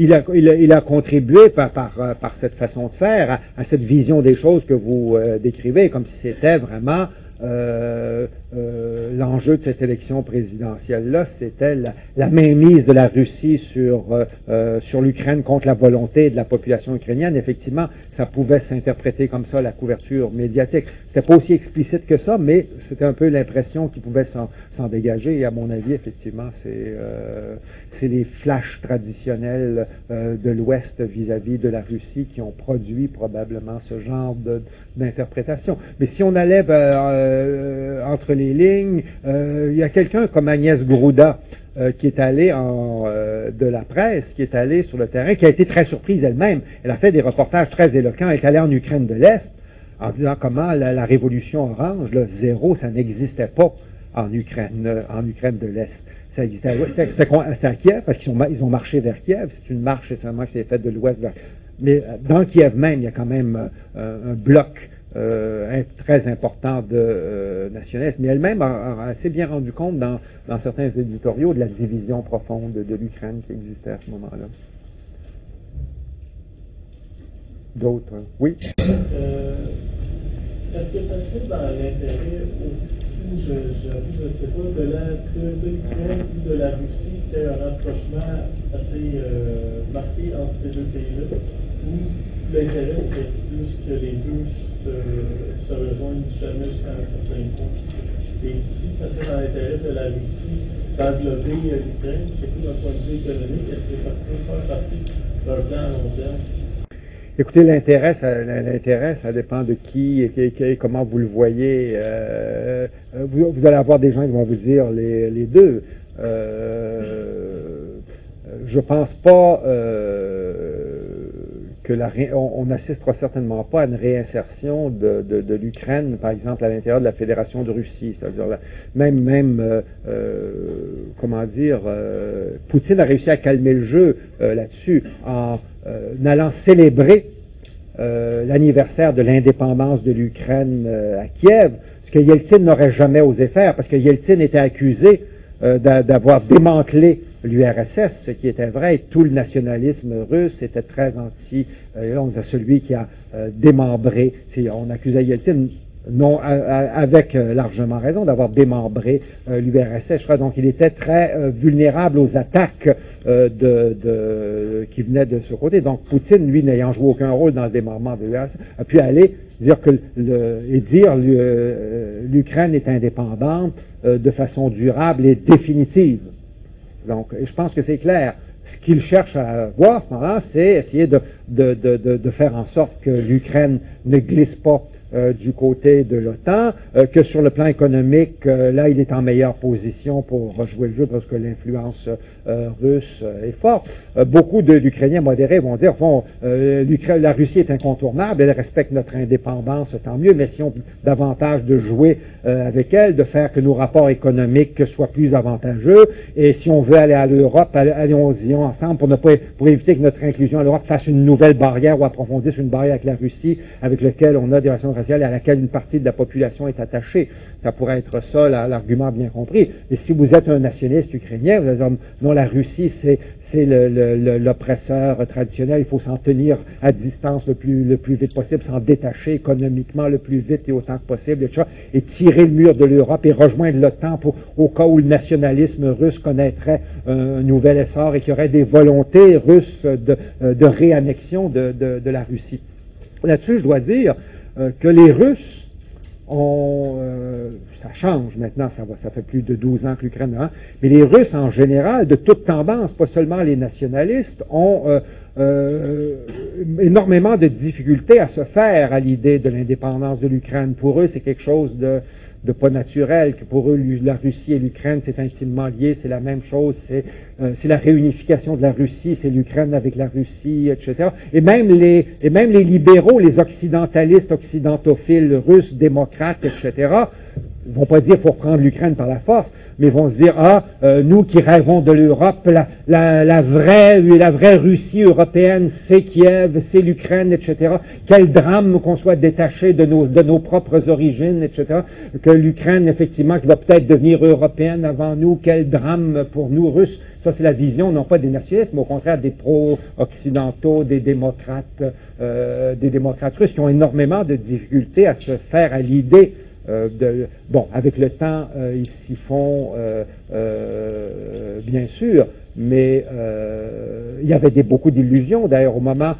Il a, il, a, contribué par, par, par, cette façon de faire à, à, cette vision des choses que vous décrivez, comme si c'était vraiment euh, euh, l'enjeu de cette élection présidentielle-là, c'était la, mainmise de la Russie sur, euh, sur l'Ukraine contre la volonté de la population ukrainienne. Effectivement, ça pouvait s'interpréter comme ça, la couverture médiatique. C'était pas aussi explicite que ça, mais c'était un peu l'impression qui pouvait s'en dégager. Et à mon avis, effectivement, c'est c'est les flashs traditionnels de l'Ouest vis-à-vis de la Russie qui ont produit probablement ce genre d'interprétation. Mais si on allait ben, euh, entre les lignes. Euh, il y a quelqu'un comme Agnès Grouda euh, qui est allée en, de la presse, qui est allée sur le terrain, qui a été très surprise elle-même. Elle a fait des reportages très éloquents. Elle est allée en Ukraine de l'Est. en disant comment la, révolution orange, le zéro, ça n'existait pas en Ukraine, euh, en Ukraine de l'Est. Ça existait c'était à Kiev, parce qu'ils ont, ils ont marché vers Kiev. C'est une marche essentiellement qui s'est faite de l'Ouest vers... Mais euh, dans Kiev même, il y a quand même euh, un bloc euh, très important de euh, nationalistes. Mais elle-même a, a assez bien rendu compte dans, certains éditoriaux de la division profonde de, l'Ukraine qui existait à ce moment-là. D'autres? hein? Oui? Euh, Est-ce que ça serait dans l'intérêt, ou je ne sais pas, de la de, de l'Ukraine ou de la Russie qu'il y ait un rapprochement assez marqué entre ces deux pays-là, ou l'intérêt serait plus que les deux se, se rejoignent jamais jusqu'à un certain point? Et si ça serait dans l'intérêt de la Russie d'envelopper euh, l'Ukraine, surtout d'un point de vue économique, est-ce que ça peut faire partie d'un plan à long terme? Écoutez, l'intérêt, ça, dépend de qui et, comment vous le voyez. Euh, euh, vous, allez avoir des gens qui vont vous dire les, les deux. Euh, je pense pas euh, on, n'assistera certainement pas à une réinsertion de, l'Ukraine, par exemple, à l'intérieur de la Fédération de Russie. C'est-à-dire même euh, euh, comment dire, euh, Poutine a réussi à calmer le jeu là-dessus en allant célébrer l'anniversaire de l'indépendance de l'Ukraine à Kiev, ce que Yeltsin n'aurait jamais osé faire, parce que Yeltsin était accusé d'a- d'avoir démantelé l'URSS, ce qui était vrai, tout le nationalisme russe était très anti, euh, on a celui qui a euh, démembré, on accusait Yeltsin non, avec euh, largement raison d'avoir démembré l'URSS. Je crois donc il était très vulnérable aux attaques qui venaient de ce côté. Donc Poutine, lui, n'ayant joué aucun rôle dans le démembrement de l'URSS, a pu aller dire que et dire l'U- l'Ukraine est indépendante de façon durable et définitive. Donc, je pense que c'est clair. Ce qu'il cherche à voir c'est essayer de, faire en sorte que l'Ukraine ne glisse pas euh, du côté de l'OTAN, euh, que sur le plan économique, euh, là, il est en meilleure position pour rejouer le jeu parce que l'influence russe euh, est forte. Euh, beaucoup d'Ukrainiens modérés vont dire, bon, euh, la Russie est incontournable, elle respecte notre indépendance, tant mieux, mais si on davantage de jouer euh, avec elle, de faire que nos rapports économiques soient plus avantageux, et si on veut aller à l'Europe, allons-y ensemble pour ne pas, pour éviter que notre inclusion à l'Europe fasse une nouvelle barrière ou approfondisse une barrière avec la Russie, avec laquelle on a des relations raciales et à laquelle une partie de la population est attachée. Ça pourrait être ça, la- l'argument bien compris. Et si vous êtes un nationaliste ukrainien, vous allez dire, non, la Russie, c'est, l'oppresseur traditionnel, il faut s'en tenir à distance le plus, le plus vite possible, s'en détacher économiquement le plus vite et autant que possible, etc., et tirer le mur de l'Europe et rejoindre l'OTAN au cas où le nationalisme russe connaîtrait un nouvel essor et qu'il y aurait des volontés russes de, de réannexion de, de- de la Russie. Là-dessus, je dois dire euh, que les Russes ont, euh, ça change maintenant, ça, va, ça fait plus de 12 ans que l'Ukraine a, mais les Russes en général, de toute tendance, pas seulement les nationalistes, ont euh, euh, énormément de difficultés à se faire à l'idée de l'indépendance de l'Ukraine. Pour eux, c'est quelque chose de, de pas naturel, que pour eux, la Russie et l'Ukraine, c'est intimement lié, c'est la même chose, c'est euh, la réunification de la Russie, c'est l'Ukraine avec la Russie, etc. Et même les, libéraux, les occidentalistes, occidentophiles, russes, démocrates, etc., vont pas dire faut prendre l'Ukraine par la force, mais vont se dire ah euh, nous qui rêvons de l'Europe, la, la, la vraie la vraie Russie européenne, c'est Kiev, c'est l'Ukraine, etc. Quel drame qu'on soit détaché de nos de nos propres origines, etc. Que l'Ukraine effectivement qui va peut-être devenir européenne avant nous, quel drame pour nous Russes. Ça c'est la vision non pas des nationalistes, mais au contraire des pro-occidentaux, des démocrates, euh, des démocrates russes qui ont énormément de difficultés à se faire à l'idée de, bon, avec le temps, euh, ils s'y font, euh, euh, bien sûr, mais euh, il y avait beaucoup d'illusions. D'ailleurs, au moment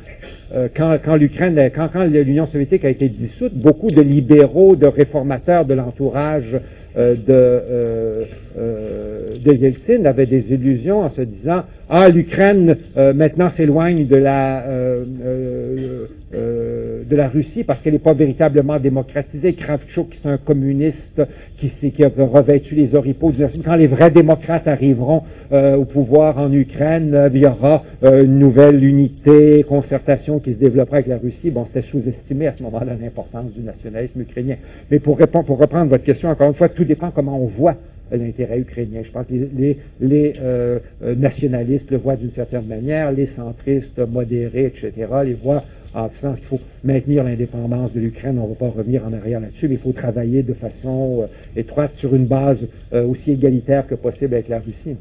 euh, quand, quand l'Ukraine, quand, quand l'Union soviétique a été dissoute, beaucoup de libéraux, de réformateurs de l'entourage euh, de, euh, euh, de Yeltsin avaient des illusions en se disant ah l'Ukraine euh, maintenant s'éloigne de la euh, euh, euh, de la Russie parce qu'elle n'est pas véritablement démocratisée. Kravchuk, c'est un communiste qui, qui a revêtu les oripeaux du Quand les vrais démocrates arriveront euh, au pouvoir en Ukraine, euh, il y aura euh, une nouvelle unité, concertation qui se développera avec la Russie. Bon, c'était sous-estimé à ce moment-là l'importance du nationalisme ukrainien. Mais pour, répondre, pour reprendre votre question, encore une fois, tout dépend comment on voit l'intérêt ukrainien. Je pense que les, les, euh, euh, nationalistes le voient d'une certaine manière, les centristes modérés, etc., les voient en disant qu'il faut maintenir l'indépendance de l'Ukraine. On ne va pas revenir en arrière là-dessus, mais il faut travailler de façon euh, étroite sur une base aussi égalitaire que possible avec la Russie.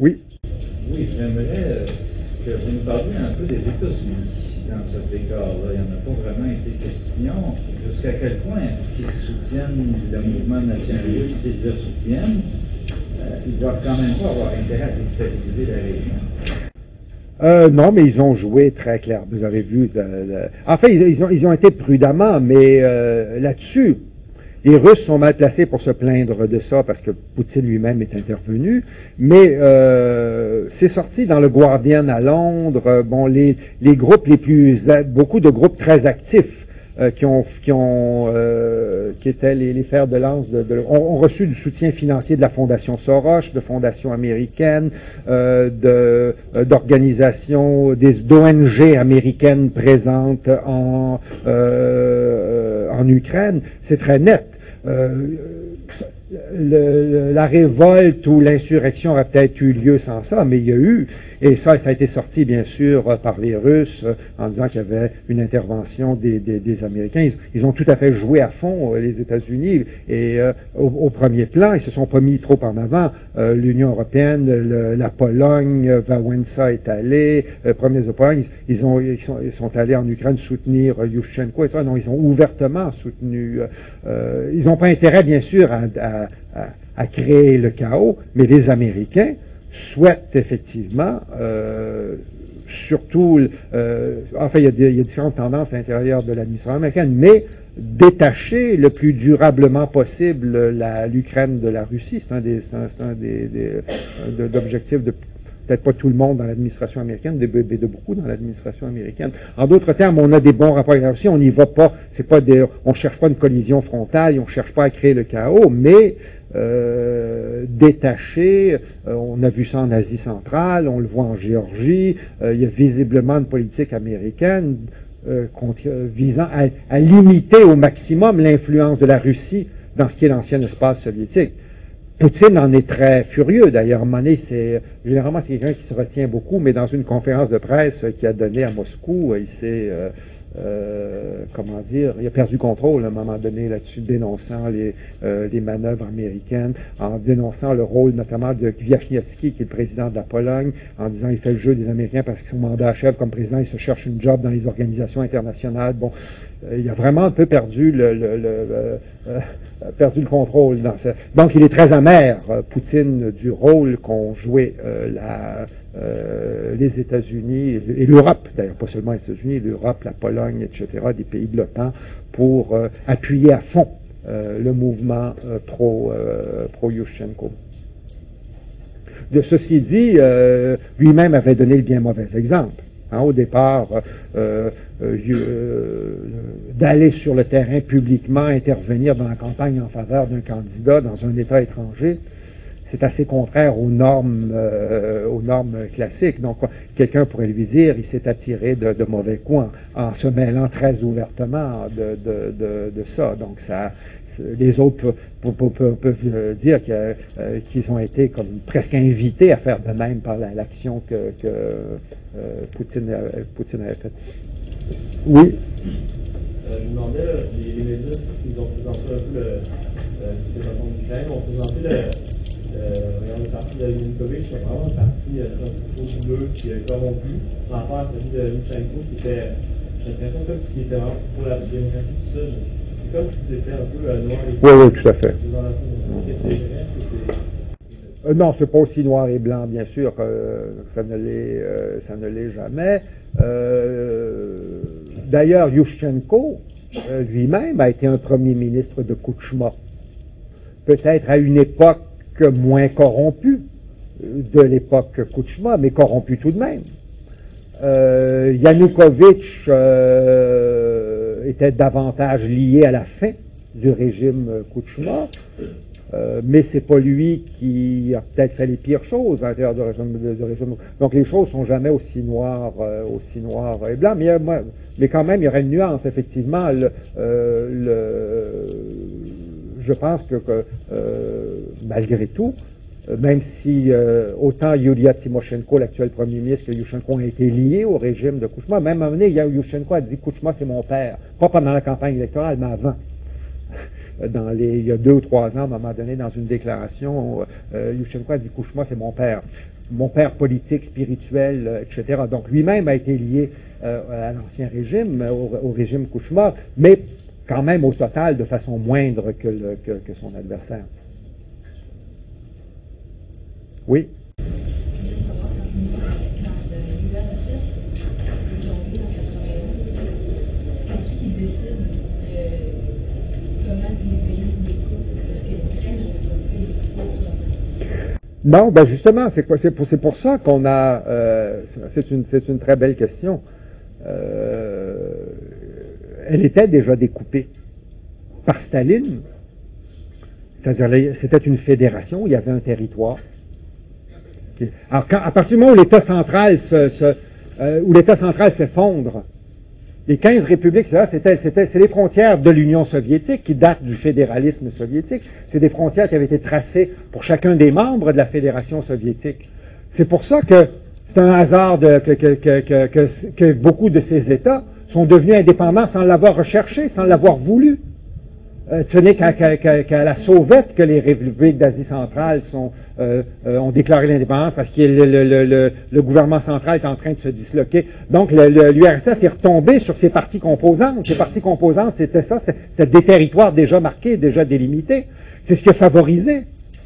Oui. Oui, j'aimerais que vous nous parliez un peu des États-Unis dans ce décor-là. Il n'y en a pas vraiment été question. Jusqu'à quel point est-ce qu'ils soutiennent le mouvement nationaliste? S'ils le soutiennent, euh, ils doivent quand même pas avoir intérêt à déstabiliser la région. Euh, non, mais ils ont joué très clair. Vous avez vu. En fait, ils, ont, ils ont été prudemment, mais euh, là-dessus, les Russes sont mal placés pour se plaindre de ça parce que Poutine lui-même est intervenu, mais euh, c'est sorti dans le Guardian à Londres. Euh, bon, les, les groupes les plus, beaucoup de groupes très actifs euh, qui ont, qui ont, euh, qui étaient les, les fers de lance, de, de, ont, reçu du soutien financier de la Fondation Soros, de fondations américaines, euh, de d'organisations, des d'ONG américaines présentes en en Ukraine. C'est très net. Le, la révolte ou l'insurrection aurait peut-être eu lieu sans ça, mais il y a eu et ça, ça a été sorti, bien sûr, par les Russes euh, en disant qu'il y avait une intervention des, Américains. Ils, ont tout à fait joué à fond, euh, les États-Unis, et euh, au, premier plan, ils se sont pas mis trop en avant. L'Union européenne, la Pologne, Wałęsa est allé, premiers de Pologne, ils, ont, ils, sont, allés en Ukraine soutenir Yushchenko et. Non, ils ont ouvertement soutenu. ils n'ont pas intérêt, bien sûr, à créer le chaos, mais les Américains, souhaite effectivement, euh, surtout, euh, enfin, il y, a différentes tendances à l'intérieur de l'administration américaine, mais détacher le plus durablement possible l'Ukraine de la Russie. C'est un des, des, des d'objectifs de peut-être pas tout le monde dans l'administration américaine, mais de, de, beaucoup dans l'administration américaine. En d'autres termes, on a des bons rapports avec la Russie, on n'y va pas, c'est pas des, on cherche pas une collision frontale, on cherche pas à créer le chaos, mais euh, détaché. Euh, on a vu ça en Asie centrale, on le voit en Géorgie. Euh, il y a visiblement une politique américaine visant à, limiter au maximum l'influence de la Russie dans ce qui est l'ancien espace soviétique. Poutine en est très furieux d'ailleurs. c'est généralement c'est quelqu'un qui se retient beaucoup, mais dans une conférence de presse qu'il a donnée à Moscou, il s'est euh, comment dire, il a perdu contrôle à un moment donné là-dessus, dénonçant les, euh, les manœuvres américaines, en dénonçant le rôle notamment de Kwiatkowski, qui est le président de la Pologne, en disant il fait le jeu des Américains parce que son mandat achève comme président, il se cherche une job dans les organisations internationales. Bon, euh, il a vraiment un peu perdu le, le, le euh, perdu le contrôle. Dans ce... Donc il est très amer, Poutine, du rôle qu'ont joué la euh, les États-Unis et l'Europe, d'ailleurs pas seulement les États-Unis, l'Europe, la Pologne, etc., des pays de l'OTAN, pour euh, appuyer à fond euh, le mouvement pro, pro Yushchenko. De ceci dit, lui-même avait donné le bien mauvais exemple. Hein, au départ, d'aller sur le terrain publiquement, intervenir dans la campagne en faveur d'un candidat dans un État étranger, c'est assez contraire aux normes, euh, aux normes classiques. Donc, quelqu'un pourrait lui dire, il s'est attiré de, mauvais coins en se mêlant très ouvertement de, ça. Donc, ça, les autres peuvent, dire euh, qu'ils ont été comme presque invités à faire de même par l'action que, euh, Poutine, avait faite. Oui? je me demandais, les, médias, ils ont présenté un peu euh, qui en Ukraine, ont présenté le, euh, le parti de Yanukovych, c'est vraiment un parti euh, trop bleu qui est corrompu par rapport à celui de Lutsenko qui était, j'ai l'impression comme s'il était vraiment pour la démocratie tout ça. C'est comme si c'était un peu euh, noir et blanc. Oui, oui, tout à fait. Est-ce que c'est vrai? Est-ce que c'est. Euh, non, c'est pas aussi noir et blanc, bien sûr. Euh, ça ne l'est, euh, ça ne l'est jamais. D'ailleurs, Yushchenko lui-même a été un premier ministre de Kouchma. Peut-être à une époque moins corrompu. de l'époque Kouchma, mais corrompu tout de même. Euh, Yanukovych euh, était davantage lié à la fin du régime Kouchma, euh, mais c'est pas lui qui a peut-être fait les pires choses à l'intérieur du régime, régime. Donc les choses sont jamais aussi noires, euh, aussi noires et blancs. Mais, mais quand même, il y aurait une nuance, effectivement. Euh, je pense que, euh, malgré tout, euh, même si euh, autant Yulia Tymoshenko, l'actuel premier ministre, que Yushchenko ont été liés au régime de Kouchma, même à un moment donné, Yushchenko a dit Kouchma c'est mon père. Pas pendant la campagne électorale, mais avant. Dans les, il y a deux ou trois ans, à un moment donné, dans une déclaration, euh, Yushchenko a dit Kouchma c'est mon père. Mon père politique, spirituel, etc. Donc lui-même a été lié à l'ancien régime, au, au régime Kouchma, mais quand même au total de façon moindre que, son adversaire. Oui. Non, ben justement, c'est pour, pour ça qu'on a. euh, c'est une, une très belle question. Euh, elle était déjà découpée par Staline. C'est-à-dire, c'était une fédération, il y avait un territoire. Alors, à partir du moment où l'État central euh, s'effondre, les 15 républiques, c'était, c'était, c'est les frontières de l'Union soviétique qui datent du fédéralisme soviétique. C'est des frontières qui avaient été tracées pour chacun des membres de la Fédération soviétique. C'est pour ça que c'est un hasard que- que beaucoup de ces États sont devenus indépendants sans l'avoir recherché, sans l'avoir voulu. Euh, ce n'est qu'à la sauvette que les républiques d'Asie centrale euh, euh, ont déclaré l'indépendance parce que le, gouvernement central est en train de se disloquer. Donc l'URSS est retombé sur ses parties composantes. Ces parties composantes, c'était ça, c'était des territoires déjà marqués, déjà délimités. C'est ce qui a favorisé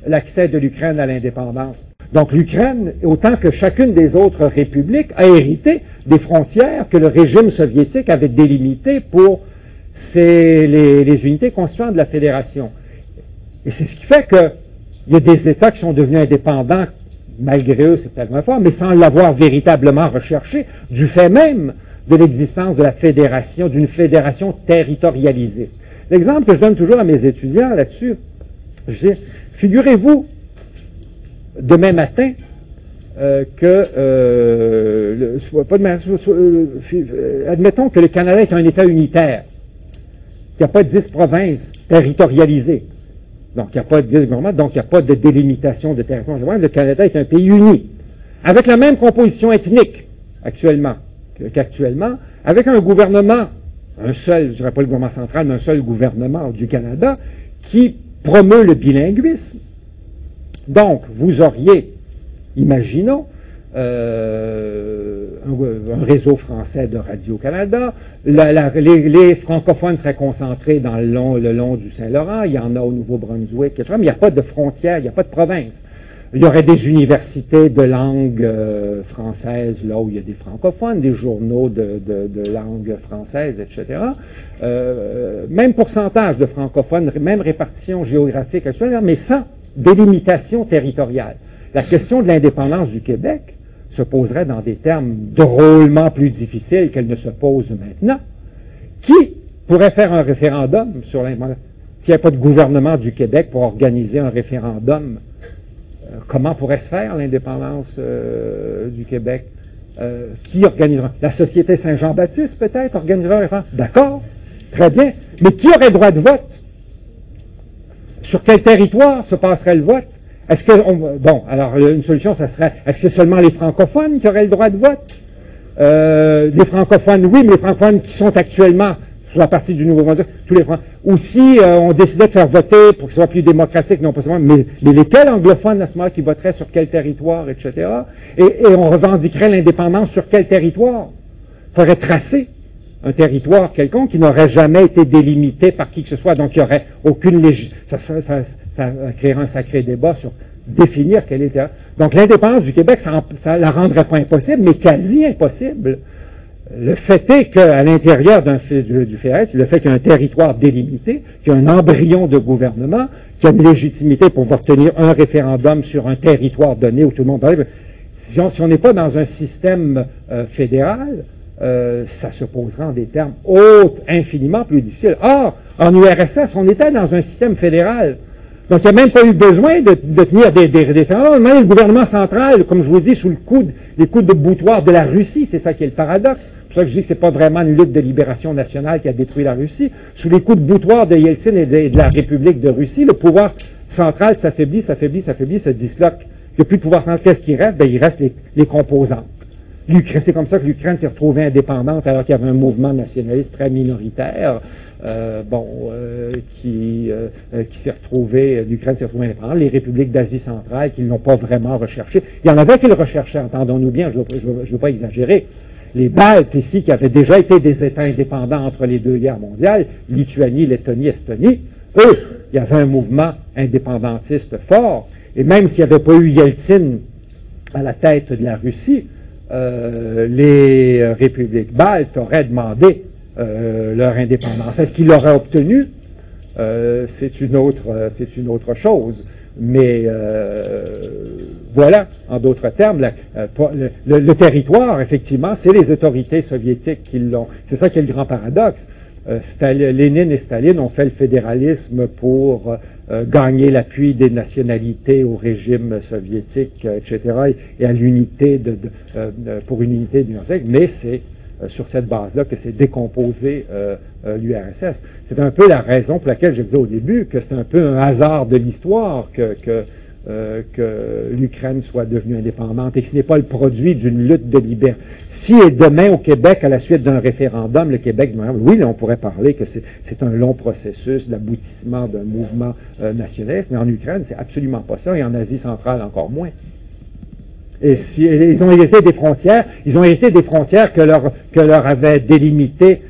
l'accès de l'Ukraine à l'indépendance. Donc l'Ukraine, autant que chacune des autres républiques, a hérité des frontières que le régime soviétique avait délimitées pour c'est les, les unités constituantes de la fédération. Et c'est ce qui fait que il y a des États qui sont devenus indépendants, malgré eux, c'est tellement fort, mais sans l'avoir véritablement recherché, du fait même de l'existence de la fédération, d'une fédération territorialisée. L'exemple que je donne toujours à mes étudiants là-dessus, je dis, figurez-vous, demain matin, que, euh, admettons que le Canada est un État unitaire, qu'il n'y a pas dix provinces territorialisées, donc il n'y a pas dix gouvernements, donc il n'y a pas de délimitation de territoire. Le Canada est un pays uni, avec la même composition ethnique actuellement qu'actuellement, avec un gouvernement, un seul, je ne dirais pas le gouvernement central, mais un seul gouvernement du Canada qui promeut le bilinguisme. Donc, vous auriez, imaginons, euh, un, réseau français de Radio-Canada. Les, francophones seraient concentrés dans le long, du Saint-Laurent. Il y en a au Nouveau-Brunswick, etc. Mais il n'y a pas de frontières, il n'y a pas de province. Il y aurait des universités de langue euh, française, là où il y a des francophones, des journaux de langue française, etc. Euh, même pourcentage de francophones, même répartition géographique actuelle, mais sans délimitation territoriale. La question de l'indépendance du Québec se poserait dans des termes drôlement plus difficiles qu'elle ne se pose maintenant. Qui pourrait faire un référendum sur l'indépendance? S'il n'y a pas de gouvernement du Québec pour organiser un référendum, euh, comment pourrait se faire l'indépendance euh, du Québec? Euh, qui organisera? La Société Saint-Jean-Baptiste, peut-être, organisera un référendum? D'accord, très bien. Mais qui aurait droit de vote? Sur quel territoire se passerait le vote? Est-ce que, on- bon, alors une solution, ça serait, est-ce que seulement les francophones qui auraient le droit de vote? Euh, les francophones, oui, mais les francophones qui sont actuellement sur la partie du Nouveau-Brunswick, tous les francophones. Ou si euh, on décidait de faire voter pour que ce soit plus démocratique, non pas seulement, mais, mais lesquels anglophones à ce moment qui voteraient sur quel territoire, etc. Et, et on revendiquerait l'indépendance sur quel territoire? Il faudrait tracer un territoire quelconque qui n'aurait jamais été délimité par qui que ce soit. Donc, il n'y aurait aucune légis... Ça, ça, ça, créerait un sacré débat sur définir quel était. Donc, l'indépendance du Québec, ça, ça la rendrait pas impossible, mais quasi impossible. Le fait est qu'à l'intérieur du, du le fait qu'il y a un territoire délimité, qu'il y a un embryon de gouvernement, qu'il y a une légitimité pour pouvoir tenir un référendum sur un territoire donné où tout le monde arrive, si on si on n'est pas dans un système euh, fédéral, euh, ça se posera en des termes autres, infiniment plus difficiles. Or, en URSS, on était dans un système fédéral. Donc, il n'y a même pas eu besoin de, de tenir des, référendums. Même le gouvernement central, comme je vous dis, sous le coude, les coudes de boutoir de la Russie, c'est ça qui est le paradoxe. C'est pour ça que je dis que c'est pas vraiment une lutte de libération nationale qui a détruit la Russie. Sous les coups de boutoir de Yeltsin et de, de la République de Russie, le pouvoir central s'affaiblit, s'affaiblit, s'affaiblit, se disloque. Il n'y a plus de pouvoir central. Qu'est-ce qui reste? Ben, il reste les, composantes. C'est comme ça que l'Ukraine s'est retrouvée indépendante alors qu'il y avait un mouvement nationaliste très minoritaire. euh, bon, euh, qui, euh, qui s'est retrouvé, l'Ukraine s'est retrouvée indépendante, les républiques d'Asie centrale qui ne l'ont pas vraiment recherché. Il y en avait qui le recherchaient, entendons-nous bien, je ne veux, veux pas exagérer. Les Baltes ici, qui avaient déjà été des États indépendants entre les deux guerres mondiales, Lituanie, Lettonie, Estonie, eux, il y avait un mouvement indépendantiste fort. Et même s'il n'y avait pas eu Yeltsin à la tête de la Russie, euh, les républiques baltes auraient demandé euh, leur indépendance. Est-ce qu'ils l'auraient obtenu? Euh, c'est une autre, c'est une autre chose. Mais voilà, en d'autres termes, le, territoire, effectivement, c'est les autorités soviétiques qui l'ont. C'est ça qui est le grand paradoxe. Lénine et Staline ont fait le fédéralisme pour gagner l'appui des nationalités au régime soviétique, euh, etc., et, à l'unité de, de- euh, euh, pour une unité l'Union soviétique, mais c'est euh, sur cette base-là que c'est décomposé euh, euh, l'URSS. C'est un peu la raison pour laquelle je disais au début que c'est un peu un hasard de l'histoire que, que, euh, que l'Ukraine soit devenue indépendante et que ce n'est pas le produit d'une lutte de liberté. Si et demain au Québec, à la suite d'un référendum, le Québec, oui, on pourrait parler que c'est un long processus d'aboutissement d'un mouvement euh, nationaliste, mais en Ukraine, c'est absolument pas ça, et en Asie centrale encore moins. Et ils ont hérité des frontières, ils ont hérité des frontières que leur, que leur avait délimitées,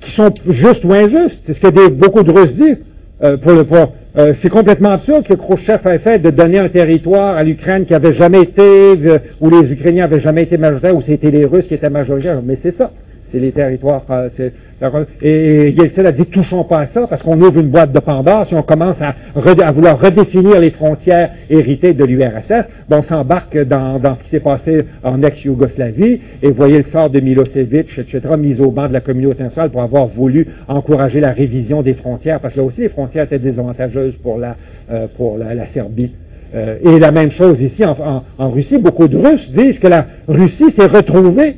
qui sont justes ou injustes. C'est ce que des, beaucoup de Russes disent. Euh, pour le, pour, euh, c'est complètement absurde que Khrushchev ait fait de donner un territoire à l'Ukraine qui avait jamais été, euh, où les Ukrainiens avaient jamais été majoritaires, où c'était les Russes qui étaient majoritaires. Mais c'est ça. C'est les territoires. et, Yeltsin a dit touchons pas à ça parce qu'on ouvre une boîte de Pandore si on commence à, vouloir redéfinir les frontières héritées de l'URSS. On s'embarque dans, ce qui s'est passé en ex-Yougoslavie et voyez le sort de Milosevic, etc., mis au banc de la communauté internationale pour avoir voulu encourager la révision des frontières parce que là aussi les frontières étaient désavantageuses pour la, euh, Serbie. Euh, et la même chose ici en Russie. Beaucoup de Russes disent que la Russie s'est retrouvée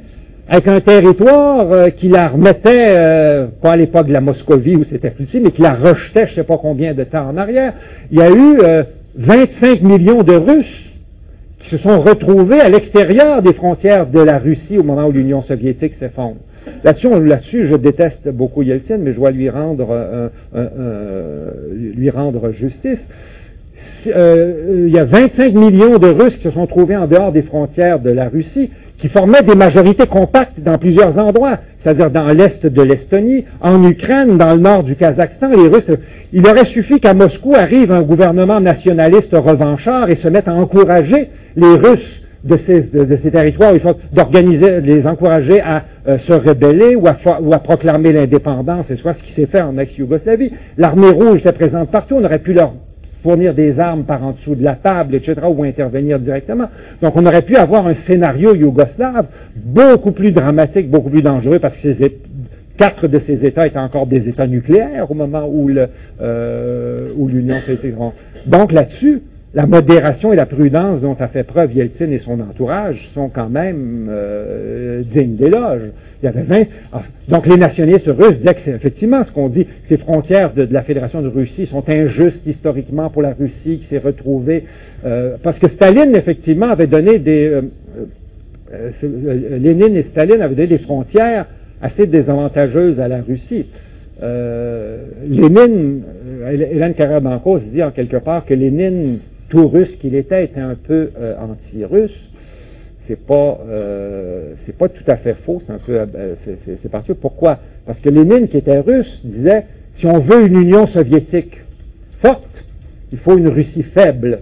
avec un territoire euh, qui la remettait, euh, pas à l'époque de la Moscovie où c'était plus petit, mais qui la rejetait je ne sais pas combien de temps en arrière. Il y a eu euh, 25 millions de Russes qui se sont retrouvés à l'extérieur des frontières de la Russie au moment où l'Union soviétique s'effondre. Là-dessus, là-dessus, je déteste beaucoup Yeltsin, mais je dois lui rendre, euh, lui rendre justice. Il y a 25 millions de Russes qui se sont trouvés en dehors des frontières de la Russie, qui formaient des majorités compactes dans plusieurs endroits, c'est-à-dire dans l'est de l'Estonie, en Ukraine, dans le nord du Kazakhstan. Les Russes, il aurait suffi qu'à Moscou arrive un gouvernement nationaliste revanchard et se mette à encourager les Russes de ces, territoires, il faut d'organiser, les encourager à euh, se rebeller ou à, ou à proclamer l'indépendance, et soit ce qui s'est fait en ex-Yougoslavie. L'armée rouge était présente partout, on aurait pu leur fournir des armes par en dessous de la table, etc., ou intervenir directement. Donc on aurait pu avoir un scénario yougoslave beaucoup plus dramatique, beaucoup plus dangereux, parce que ces quatre de ces États étaient encore des États nucléaires au moment où euh, l'Union soviétique. Donc là-dessus, la modération et la prudence dont a fait preuve Yeltsin et son entourage sont quand même euh, dignes d'éloge. Il y avait 20... ah, donc les nationalistes russes disaient que c'est effectivement ce qu'on dit, ces frontières de, la Fédération de Russie sont injustes historiquement pour la Russie qui s'est retrouvée... euh, parce que Staline, effectivement, avait donné des... euh, euh, euh, Lénine et Staline avaient donné des frontières assez désavantageuses à la Russie. Lénine, Hélène Carrère-Bancos dit en quelque part que Lénine, tout russe qu'il était, était un peu euh, anti-russe. C'est pas, euh, c'est pas tout à fait faux, c'est un peu, euh, c'est-. Pourquoi? Parce que Lénine, qui était russe, disait si on veut une Union soviétique forte, il faut une Russie faible.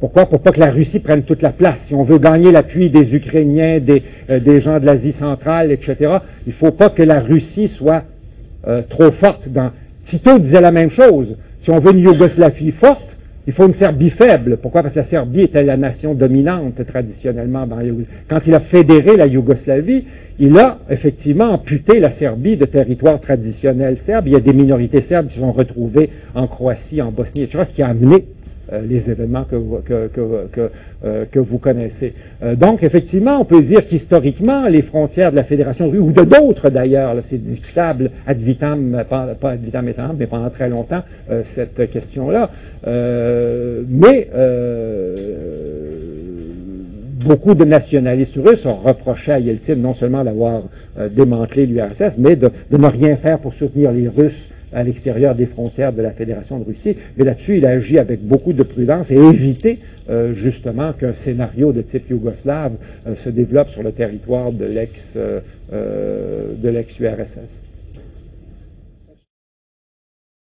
Pourquoi? Pour pas que la Russie prenne toute la place. Si on veut gagner l'appui des Ukrainiens, des, gens de l'Asie centrale, etc., il faut pas que la Russie soit trop forte. Tito disait la même chose. Si on veut une Yougoslavie forte, il faut une Serbie faible. Pourquoi? Parce que la Serbie était la nation dominante traditionnellement dans. Quand il a fédéré la Yougoslavie, il a effectivement amputé la Serbie de territoire traditionnel serbe. Il y a des minorités serbes qui sont retrouvées en Croatie, en Bosnie, etc., ce qui a amené les événements que vous, que, que, que, euh, vous connaissez. Euh, donc, effectivement, on peut dire qu'historiquement, les frontières de la Fédération russe, ou de d'autres d'ailleurs, c'est discutable ad vitam, pas, pas ad vitam aeternam, mais pendant très longtemps, euh, cette question-là. Euh, mais beaucoup de nationalistes russes ont reproché à Yeltsin non seulement d'avoir démantelé l'URSS, mais de ne rien faire pour soutenir les Russes à l'extérieur des frontières de la Fédération de Russie. Mais là-dessus, il a agi avec beaucoup de prudence et évité euh, justement qu'un scénario de type yougoslave euh, se développe sur le territoire de l'ex euh, l'ex-URSS.